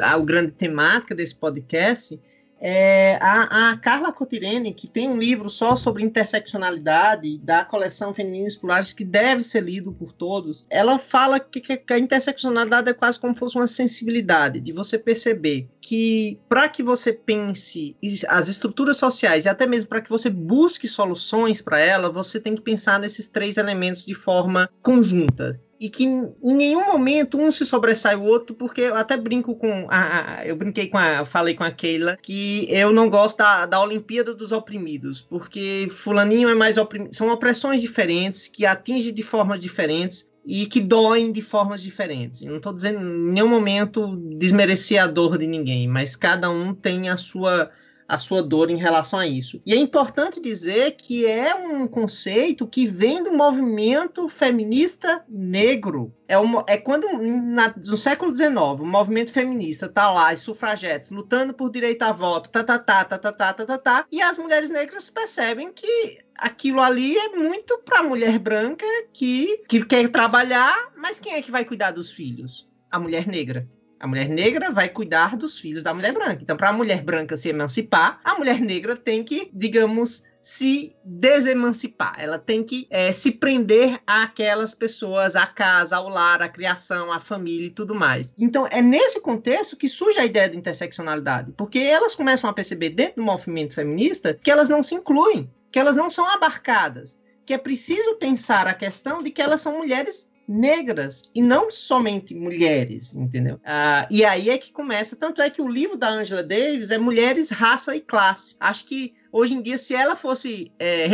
Speaker 4: a, o grande temática desse podcast, é, a, a, Carla Cotirene, que tem um livro só sobre interseccionalidade da coleção Femininas Polares, que deve ser lido por todos, ela fala que, que, a interseccionalidade é quase como fosse uma sensibilidade, de você perceber que para que você pense as estruturas sociais e até mesmo para que você busque soluções para ela, você tem que pensar nesses três elementos de forma conjunta e que em nenhum momento um se sobressai o outro, porque eu até brinco com a, a eu brinquei com a, falei com a Keila que eu não gosto da, da Olimpíada dos oprimidos, porque fulaninho é mais oprimido, são opressões diferentes que atingem de formas diferentes e que doem de formas diferentes. Eu não estou dizendo em nenhum momento desmerecer a dor de ninguém, mas cada um tem a sua a sua dor em relação a isso. E é importante dizer que é um conceito que vem do movimento feminista negro. É, uma, é quando, na, no século XIX, o movimento feminista tá lá, as sufragetes, lutando por direito a voto, tá, tá, tá, tá, tá, tá, tá, tá, tá, e as mulheres negras percebem que aquilo ali é muito para a mulher branca que, que quer trabalhar, mas quem é que vai cuidar dos filhos? A mulher negra. A mulher negra vai cuidar dos filhos da mulher branca. Então, para a mulher branca se emancipar, a mulher negra tem que, digamos, se desemancipar. Ela tem que é, se prender àquelas pessoas, à casa, ao lar, à criação, à família e tudo mais. Então, é nesse contexto que surge a ideia de interseccionalidade, porque elas começam a perceber dentro do movimento feminista que elas não se incluem, que elas não são abarcadas, que é preciso pensar a questão de que elas são mulheres negras e não somente mulheres, entendeu? Ah, e aí é que começa. Tanto é que o livro da Angela Davis é Mulheres, Raça e Classe. Acho que hoje em dia, se ela fosse. É,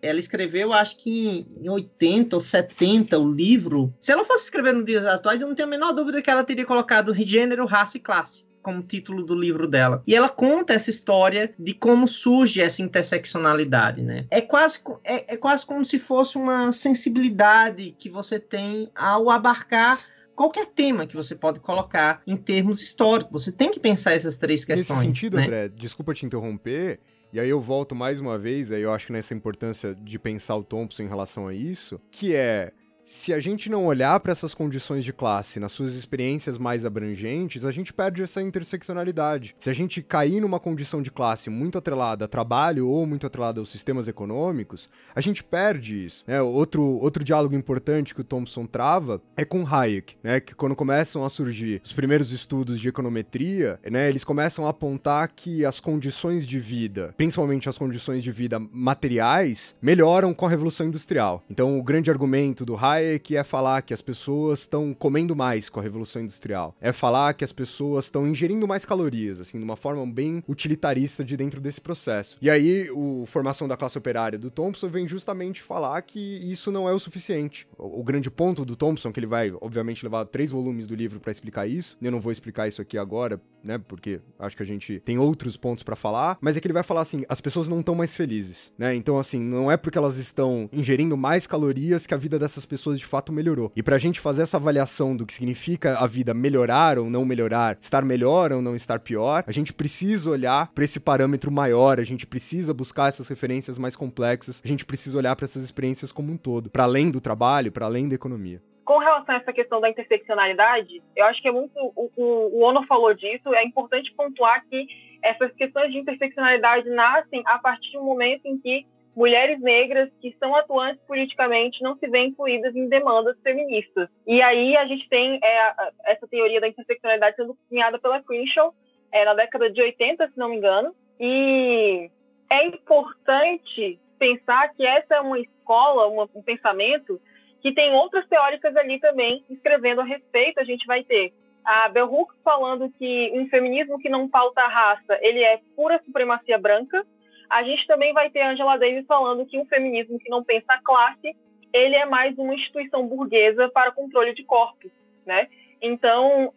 Speaker 4: ela escreveu, acho que em 80 ou 70, o livro. Se ela fosse escrever nos dias atuais, eu não tenho a menor dúvida que ela teria colocado gênero, raça e classe como título do livro dela. E ela conta essa história de como surge essa interseccionalidade, né? É quase, é, é quase como se fosse uma sensibilidade que você tem ao abarcar qualquer tema que você pode colocar em termos históricos. Você tem que pensar essas três questões.
Speaker 1: Nesse sentido,
Speaker 4: né?
Speaker 1: André, desculpa te interromper, e aí eu volto mais uma vez, aí eu acho que nessa importância de pensar o Thompson em relação a isso, que é se a gente não olhar para essas condições de classe nas suas experiências mais abrangentes, a gente perde essa interseccionalidade. Se a gente cair numa condição de classe muito atrelada a trabalho ou muito atrelada aos sistemas econômicos, a gente perde isso. Né? Outro, outro diálogo importante que o Thompson trava é com Hayek, né? que quando começam a surgir os primeiros estudos de econometria, né? eles começam a apontar que as condições de vida, principalmente as condições de vida materiais, melhoram com a Revolução Industrial. Então, o grande argumento do Hayek Hayek é falar que as pessoas estão comendo mais com a Revolução Industrial. É falar que as pessoas estão ingerindo mais calorias, assim, de uma forma bem utilitarista de dentro desse processo. E aí, o Formação da Classe Operária do Thompson vem justamente falar que isso não é o suficiente. O, o grande ponto do Thompson, que ele vai, obviamente, levar três volumes do livro para explicar isso, eu não vou explicar isso aqui agora, né, porque acho que a gente tem outros pontos para falar, mas é que ele vai falar assim, as pessoas não estão mais felizes, né? Então, assim, não é porque elas estão ingerindo mais calorias que a vida dessas pessoas pessoas de fato melhorou. E pra gente fazer essa avaliação do que significa a vida melhorar ou não melhorar, estar melhor ou não estar pior, a gente precisa olhar para esse parâmetro maior, a gente precisa buscar essas referências mais complexas, a gente precisa olhar para essas experiências como um todo, para além do trabalho, para além da economia
Speaker 3: com relação a essa questão da interseccionalidade, eu acho que é muito. O, o, o Ono falou disso, é importante pontuar que essas questões de interseccionalidade nascem a partir do momento em que mulheres negras que são atuantes politicamente não se veem incluídas em demandas feministas. E aí a gente tem é, essa teoria da interseccionalidade sendo cunhada pela Crenshaw é, na década de 80, se não me engano. E é importante pensar que essa é uma escola, uma, um pensamento que tem outras teóricas ali também escrevendo a respeito. A gente vai ter a Bell Hooks falando que um feminismo que não pauta a raça, ele é pura supremacia branca, a gente também vai ter Angela Davis falando que um feminismo que não pensa a classe, ele é mais uma instituição burguesa para controle de corpos, né? Então,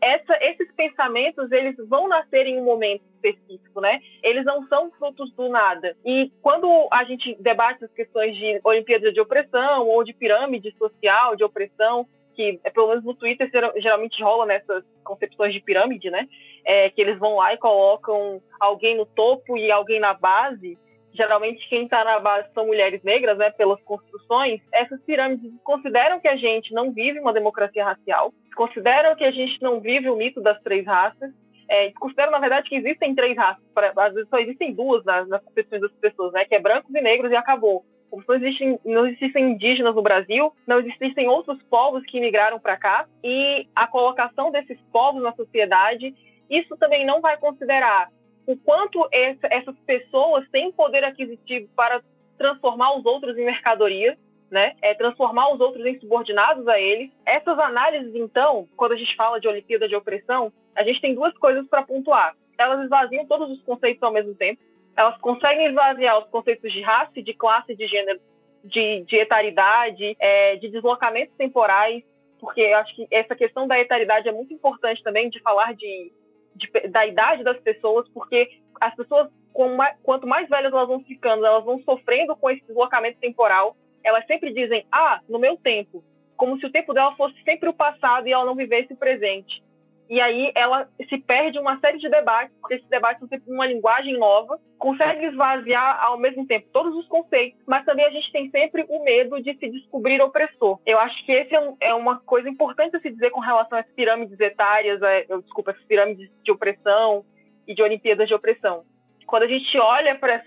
Speaker 3: essa, esses pensamentos, eles vão nascer em um momento específico, né? Eles não são frutos do nada. E quando a gente debate as questões de Olimpíada de opressão ou de pirâmide social de opressão, que pelo menos no Twitter geralmente rola nessas concepções de pirâmide, né? É, que eles vão lá e colocam alguém no topo e alguém na base. Geralmente quem está na base são mulheres negras, né? Pelas construções. Essas pirâmides consideram que a gente não vive uma democracia racial, consideram que a gente não vive o mito das três raças, é, consideram, na verdade, que existem três raças, às vezes só existem duas nas, nas concepções das pessoas, né? Que é brancos e negros e acabou. Como não existem, não existem indígenas no Brasil, não existem outros povos que migraram para cá, e a colocação desses povos na sociedade, isso também não vai considerar o quanto essa, essas pessoas têm poder aquisitivo para transformar os outros em mercadorias, né? É transformar os outros em subordinados a eles. Essas análises, então, quando a gente fala de Olimpíada de opressão, a gente tem duas coisas para pontuar. Elas esvaziam todos os conceitos ao mesmo tempo. Elas conseguem esvaziar os conceitos de raça, de classe, de gênero, de, de etaridade, é, de deslocamentos temporais, porque eu acho que essa questão da etaridade é muito importante também de falar de, de da idade das pessoas, porque as pessoas, mais, quanto mais velhas elas vão ficando, elas vão sofrendo com esse deslocamento temporal. Elas sempre dizem, ah, no meu tempo, como se o tempo dela fosse sempre o passado e ela não vivesse o presente e aí ela se perde uma série de debates, porque esses debates são sempre uma linguagem nova, consegue esvaziar ao mesmo tempo todos os conceitos, mas também a gente tem sempre o medo de se descobrir opressor. Eu acho que esse é, é uma coisa importante a se dizer com relação às pirâmides etárias, desculpa, essas pirâmides de opressão e de Olimpíadas de opressão. Quando a gente olha para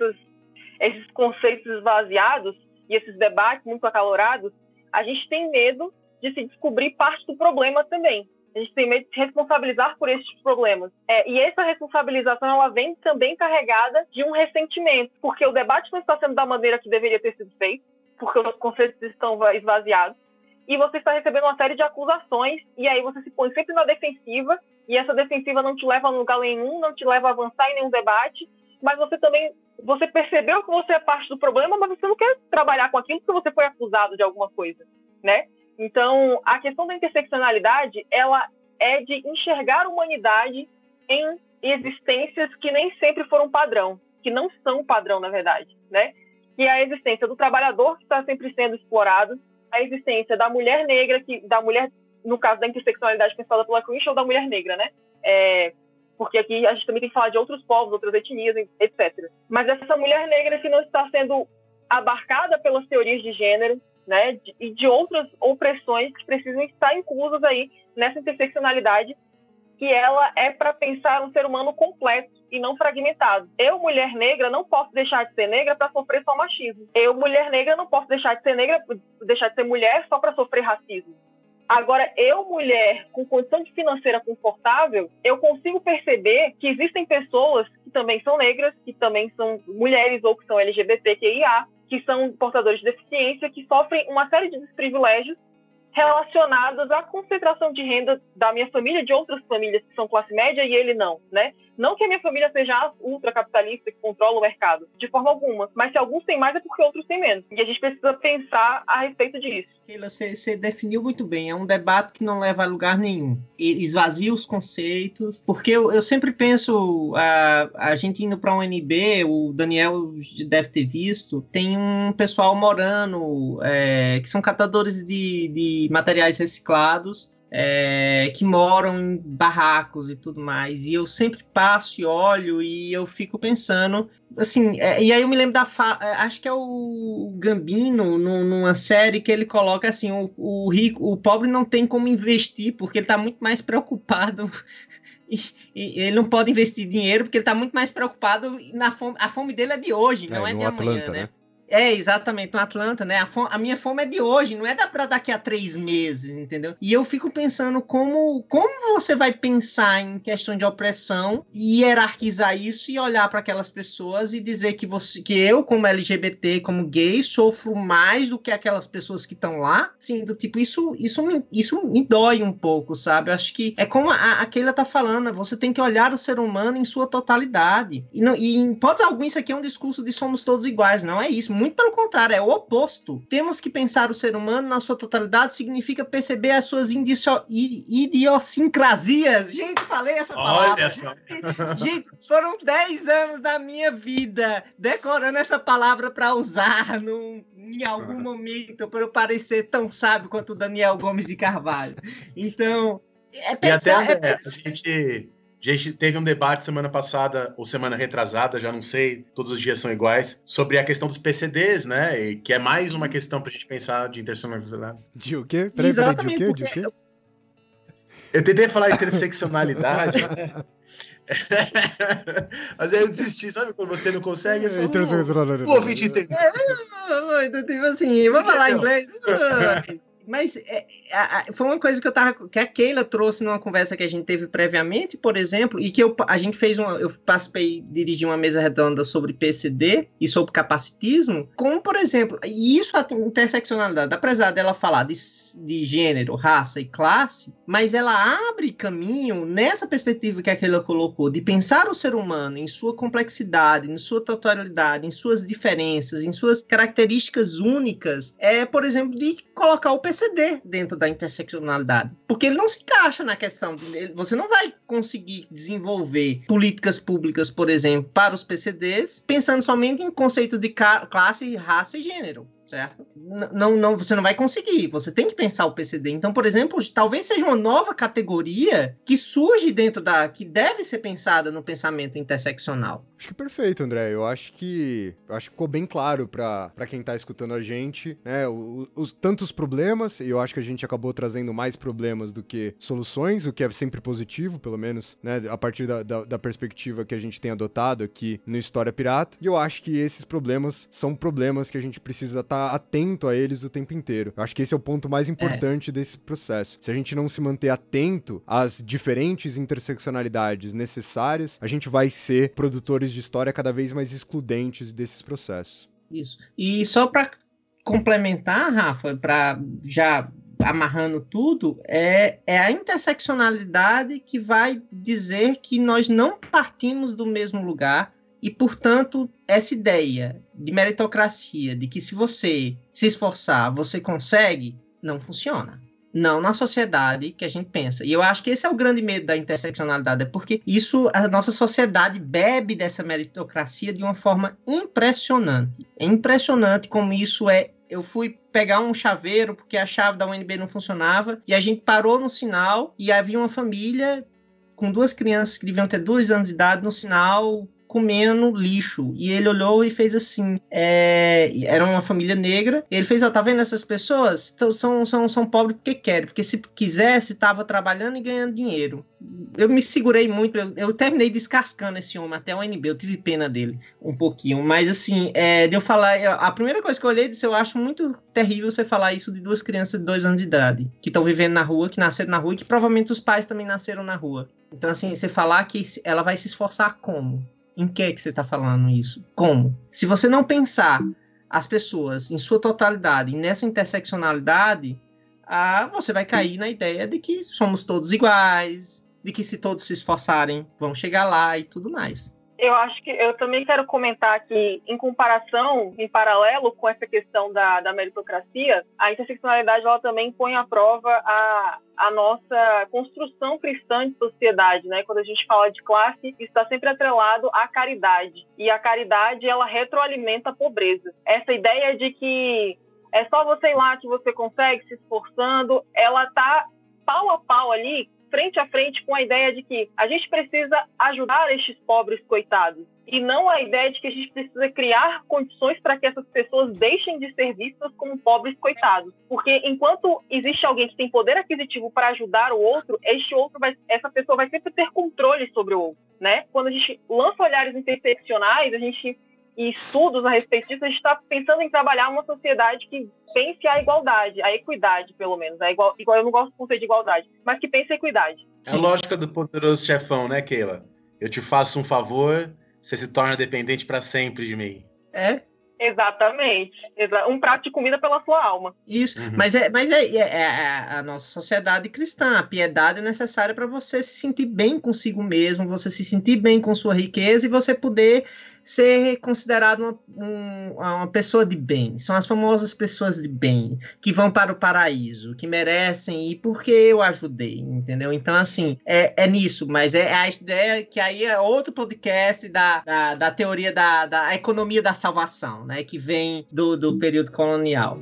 Speaker 3: esses conceitos esvaziados e esses debates muito acalorados, a gente tem medo de se descobrir parte do problema também. A gente tem medo de se responsabilizar por esses problemas. É, e essa responsabilização ela vem também carregada de um ressentimento, porque o debate não está sendo da maneira que deveria ter sido feito, porque os conceitos estão esvaziados, e você está recebendo uma série de acusações, e aí você se põe sempre na defensiva, e essa defensiva não te leva a lugar nenhum, não te leva a avançar em nenhum debate, mas você também você percebeu que você é parte do problema, mas você não quer trabalhar com aquilo porque você foi acusado de alguma coisa, né? Então, a questão da interseccionalidade, ela é de enxergar a humanidade em existências que nem sempre foram padrão, que não são padrão, na verdade, né? Que é a existência do trabalhador que está sempre sendo explorado, a existência da mulher negra, que da mulher, no caso da interseccionalidade pensada pela Queen, ou da mulher negra, né? É, porque aqui a gente também tem que falar de outros povos, outras etnias, etc. Mas essa mulher negra que não está sendo abarcada pelas teorias de gênero, né, e de outras opressões que precisam estar inclusas aí nessa interseccionalidade, que ela é para pensar um ser humano completo e não fragmentado. Eu, mulher negra, não posso deixar de ser negra para sofrer só machismo. Eu, mulher negra, não posso deixar de ser negra, deixar de ser mulher só para sofrer racismo. Agora, eu, mulher, com condição financeira confortável, eu consigo perceber que existem pessoas que também são negras, que também são mulheres ou que são LGBTQIA, que são portadores de deficiência, que sofrem uma série de desprivilégios relacionados à concentração de renda da minha família, de outras famílias que são classe média e ele não, né? Não que a minha família seja ultracapitalista que controla o mercado, de forma alguma, mas se alguns têm mais é porque outros têm menos. E a gente precisa pensar a respeito disso.
Speaker 4: Keila, você definiu muito bem. É um debate que não leva a lugar nenhum. Esvazia os conceitos. Porque eu, eu sempre penso, a, a gente indo para um NB, o Daniel deve ter visto, tem um pessoal morando, é, que são catadores de, de materiais reciclados é, que moram em barracos e tudo mais. E eu sempre passo e olho e eu fico pensando, assim, é, e aí eu me lembro da é, acho que é o Gambino no, numa série que ele coloca assim, o, o rico, o pobre não tem como investir porque ele está muito mais preocupado e, e, ele não pode investir dinheiro porque ele está muito mais preocupado na fome, a fome dele é de hoje, não é, é de amanhã, Atlanta, né? né? É, exatamente, no Atlanta, né? A, fome, a, minha fome é de hoje, não é da pra daqui a três meses, entendeu? E eu fico pensando como, como você vai pensar em questão de opressão e hierarquizar isso e olhar para aquelas pessoas e dizer que você, que eu, como LGBT, como gay, sofro mais do que aquelas pessoas que estão lá. Sim, do tipo, isso, isso, me, isso me dói um pouco, sabe? Eu acho que é como a, a Keila tá falando, você tem que olhar o ser humano em sua totalidade. E, não, e em hipótese alguma, isso aqui é um discurso de somos todos iguais, não é isso muito pelo contrário, é o oposto. Temos que pensar o ser humano na sua totalidade, significa perceber as suas idiosincrasias. Gente, falei essa palavra. Olha só. Gente, foram 10 anos da minha vida decorando essa palavra para usar num, em algum momento, para eu parecer tão sábio quanto o Daniel Gomes de Carvalho. Então,
Speaker 2: é pensar, e até, é, a gente a gente teve um debate semana passada, ou semana retrasada, já não sei, todos os dias são iguais, sobre a questão dos PCDs, né? E que é mais uma questão pra gente pensar de interseccionalidade.
Speaker 1: De o quê? Peraí, peraí, de o quê? De o quê?
Speaker 2: Eu tentei falar interseccionalidade. Mas aí eu desisti, sabe quando você não consegue? Eu
Speaker 1: só,
Speaker 2: o ouvinte entende.
Speaker 4: É, tipo assim, vamos falar inglês. Mas é, a, foi uma coisa que eu tava. que a Keila trouxe numa conversa que a gente teve previamente, por exemplo, e que eu, a gente fez uma. Eu participei, dirigi uma mesa redonda sobre PCD e sobre capacitismo, como, por exemplo, e isso a interseccionalidade, apesar dela falar de, de gênero, raça e classe, mas ela abre caminho nessa perspectiva que a Keila colocou, de pensar o ser humano em sua complexidade, em sua totalidade, em suas diferenças, em suas características únicas, é, por exemplo, de colocar o PCD dentro da interseccionalidade. Porque ele não se encaixa na questão. Você não vai conseguir desenvolver políticas públicas, por exemplo, para os PCDs, pensando somente em conceitos de classe, raça e gênero certo? Não, não, você não vai conseguir. Você tem que pensar o PCD. Então, por exemplo, talvez seja uma nova categoria que surge dentro da, que deve ser pensada no pensamento interseccional.
Speaker 1: Acho que perfeito, André. Eu acho que, eu acho que ficou bem claro para quem tá escutando a gente, né? Os, os tantos problemas. E eu acho que a gente acabou trazendo mais problemas do que soluções, o que é sempre positivo, pelo menos, né? A partir da, da, da perspectiva que a gente tem adotado aqui no História Pirata. E eu acho que esses problemas são problemas que a gente precisa estar tá atento a eles o tempo inteiro. Eu acho que esse é o ponto mais importante é. desse processo. Se a gente não se manter atento às diferentes interseccionalidades necessárias, a gente vai ser produtores de história cada vez mais excludentes desses processos.
Speaker 4: Isso. E só para complementar, Rafa, para já amarrando tudo, é, é a interseccionalidade que vai dizer que nós não partimos do mesmo lugar, e, portanto, essa ideia de meritocracia, de que se você se esforçar, você consegue, não funciona. Não na sociedade que a gente pensa. E eu acho que esse é o grande medo da interseccionalidade, é porque isso, a nossa sociedade bebe dessa meritocracia de uma forma impressionante. É impressionante como isso é. Eu fui pegar um chaveiro porque a chave da UNB não funcionava e a gente parou no sinal e havia uma família com duas crianças que deviam ter dois anos de idade no sinal comendo lixo. E ele olhou e fez assim. É... Era uma família negra. ele fez, ó, tá vendo essas pessoas? Então, são, são, são pobres porque querem. Porque se quisesse, tava trabalhando e ganhando dinheiro. Eu me segurei muito. Eu, eu terminei descascando esse homem até o NB. Eu tive pena dele um pouquinho. Mas assim, é, de eu falar. A primeira coisa que eu olhei disse, eu acho muito terrível você falar isso de duas crianças de dois anos de idade. Que estão vivendo na rua, que nasceram na rua e que provavelmente os pais também nasceram na rua. Então, assim, você falar que ela vai se esforçar como? Em que que você está falando isso? Como? Se você não pensar as pessoas em sua totalidade, nessa interseccionalidade, ah, você vai cair na ideia de que somos todos iguais, de que se todos se esforçarem vão chegar lá e tudo mais
Speaker 3: eu acho que eu também quero comentar que, em comparação, em paralelo com essa questão da, da meritocracia, a interseccionalidade ela também põe à prova a, a nossa construção cristã de sociedade, né? Quando a gente fala de classe, está sempre atrelado à caridade. E a caridade, ela retroalimenta a pobreza. Essa ideia de que é só você ir lá que você consegue, se esforçando, ela tá pau a pau ali frente a frente com a ideia de que a gente precisa ajudar estes pobres coitados e não a ideia de que a gente precisa criar condições para que essas pessoas deixem de ser vistas como pobres coitados. Porque enquanto existe alguém que tem poder aquisitivo para ajudar o outro, este outro vai, essa pessoa vai sempre ter controle sobre o outro, né? Quando a gente lança olhares interseccionais, a gente e estudos a respeito disso, a gente está pensando em trabalhar uma sociedade que pense a igualdade, a equidade, pelo menos. A igual, igual, eu não gosto do conceito de igualdade, mas que pense a equidade.
Speaker 2: É a lógica do poderoso chefão, né, Keila? Eu te faço um favor, você se torna dependente para sempre de mim.
Speaker 4: É,
Speaker 3: Exatamente. Um prato de comida pela sua alma.
Speaker 4: Isso. Uhum. Mas, é, mas é, é, é, a nossa sociedade cristã. A piedade é necessária para você se sentir bem consigo mesmo, você se sentir bem com sua riqueza e você poder ser considerado uma, um, uma pessoa de bem. São as famosas pessoas de bem que vão para o paraíso, que merecem ir porque eu ajudei, entendeu? Então, assim, é, é nisso, mas é a ideia que aí é outro podcast da, da, da teoria da, da economia da salvação, né? Que vem do, do período colonial.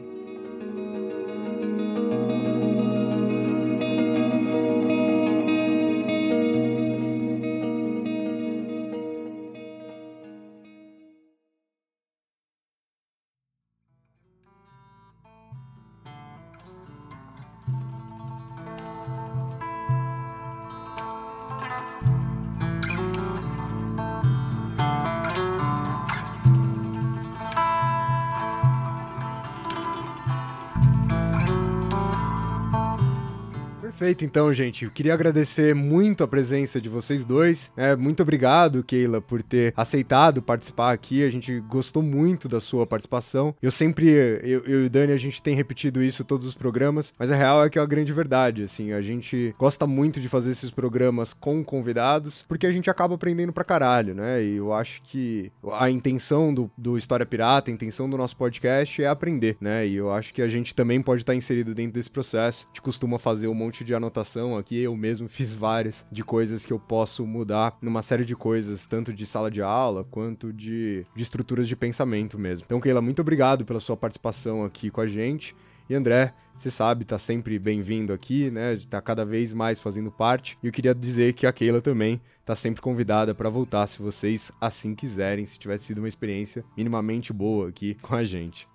Speaker 1: Perfeito, então, gente. Eu queria agradecer muito a presença de vocês dois. É, muito obrigado, Keila, por ter aceitado participar aqui. A gente gostou muito da sua participação. Eu sempre, eu, eu e o Dani, a gente tem repetido isso em todos os programas, mas a real é que é a grande verdade, assim. A gente gosta muito de fazer esses programas com convidados, porque a gente acaba aprendendo pra caralho, né? E eu acho que a intenção do, do História Pirata, a intenção do nosso podcast é aprender, né? E eu acho que a gente também pode estar inserido dentro desse processo. A gente costuma fazer um monte de anotação aqui, eu mesmo fiz várias de coisas que eu posso mudar numa série de coisas, tanto de sala de aula quanto de, de estruturas de pensamento mesmo. Então, Keila, muito obrigado pela sua participação aqui com a gente. E André, você sabe, tá sempre bem-vindo aqui, né? Tá cada vez mais fazendo parte. E eu queria dizer que a Keila também tá sempre convidada para voltar se vocês assim quiserem, se tivesse sido uma experiência minimamente boa aqui com a gente.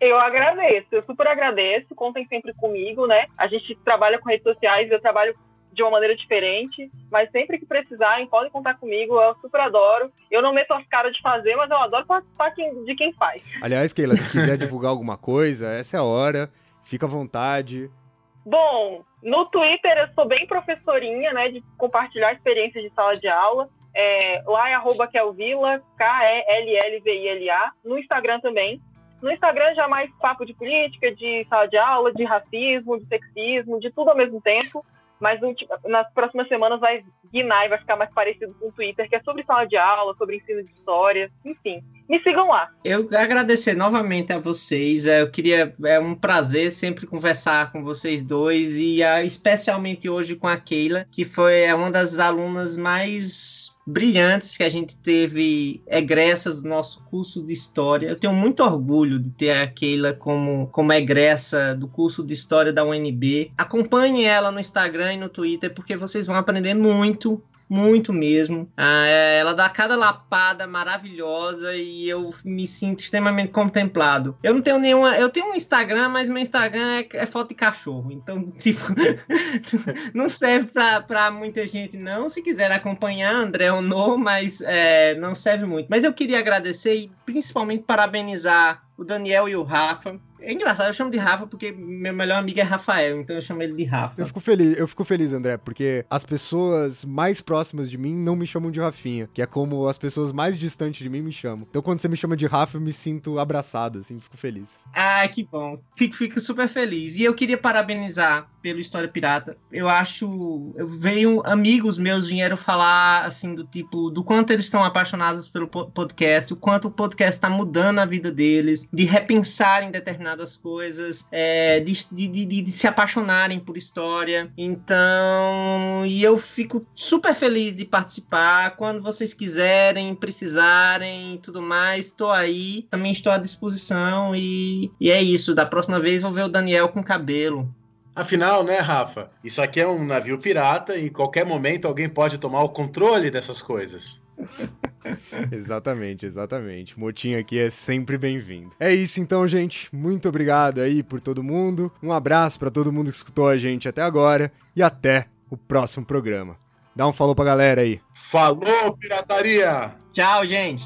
Speaker 3: Eu agradeço, eu super agradeço. Contem sempre comigo, né? A gente trabalha com redes sociais, eu trabalho de uma maneira diferente, mas sempre que precisarem, podem contar comigo, eu super adoro. Eu não meto as caras de fazer, mas eu adoro participar de quem faz.
Speaker 1: Aliás, Keila, se quiser divulgar alguma coisa, essa é a hora, fica à vontade.
Speaker 3: Bom, no Twitter eu sou bem professorinha, né, de compartilhar experiências de sala de aula. É, lá é arroba Kelvila, K-E-L-L-V-I-L-A. No Instagram também. No Instagram já mais papo de política, de sala de aula, de racismo, de sexismo, de tudo ao mesmo tempo mas nas próximas semanas vai guinar e vai ficar mais parecido com o Twitter, que é sobre sala de aula, sobre ensino de história, enfim. Me sigam lá.
Speaker 4: Eu agradecer novamente a vocês. É, eu queria, é um prazer sempre conversar com vocês dois e ah, especialmente hoje com a Keila, que foi é uma das alunas mais brilhantes que a gente teve egressas do nosso curso de História. Eu tenho muito orgulho de ter a Keila como, como egressa do curso de História da UNB. Acompanhe ela no Instagram e no Twitter, porque vocês vão aprender muito muito mesmo. Ah, é, ela dá cada lapada maravilhosa e eu me sinto extremamente contemplado. Eu não tenho nenhuma. Eu tenho um Instagram, mas meu Instagram é, é foto de cachorro. Então, tipo, não serve pra, pra muita gente, não. Se quiser acompanhar, André ou não, mas é, não serve muito. Mas eu queria agradecer e principalmente parabenizar o Daniel e o Rafa é engraçado, eu chamo de Rafa porque meu melhor amigo é Rafael, então eu chamo ele de Rafa.
Speaker 1: Eu fico feliz, eu fico feliz, André, porque as pessoas mais próximas de mim não me chamam de Rafinha, que é como as pessoas mais distantes de mim me chamam. Então quando você me chama de Rafa, eu me sinto abraçado, assim, fico feliz.
Speaker 4: Ah, que bom. Fico, fico super feliz. E eu queria parabenizar pelo História Pirata. Eu acho. Eu veio amigos meus vieram falar assim do tipo do quanto eles estão apaixonados pelo podcast, o quanto o podcast está mudando a vida deles, de repensar em determinadas coisas, é, de, de, de, de, se apaixonarem por história. Então, e eu fico super feliz de participar. Quando vocês quiserem, precisarem e tudo mais, estou aí. Também estou à disposição e, e é isso. Da próxima vez vou ver o Daniel com cabelo.
Speaker 2: Afinal, né, Rafa? Isso aqui é um navio pirata e em qualquer momento alguém pode tomar o controle dessas coisas.
Speaker 1: exatamente, exatamente. Motinho aqui é sempre bem-vindo. É isso então, gente. Muito obrigado aí por todo mundo. Um abraço para todo mundo que escutou a gente até agora e até o próximo programa. Dá um falou pra galera aí.
Speaker 2: Falou, pirataria!
Speaker 4: Tchau, gente!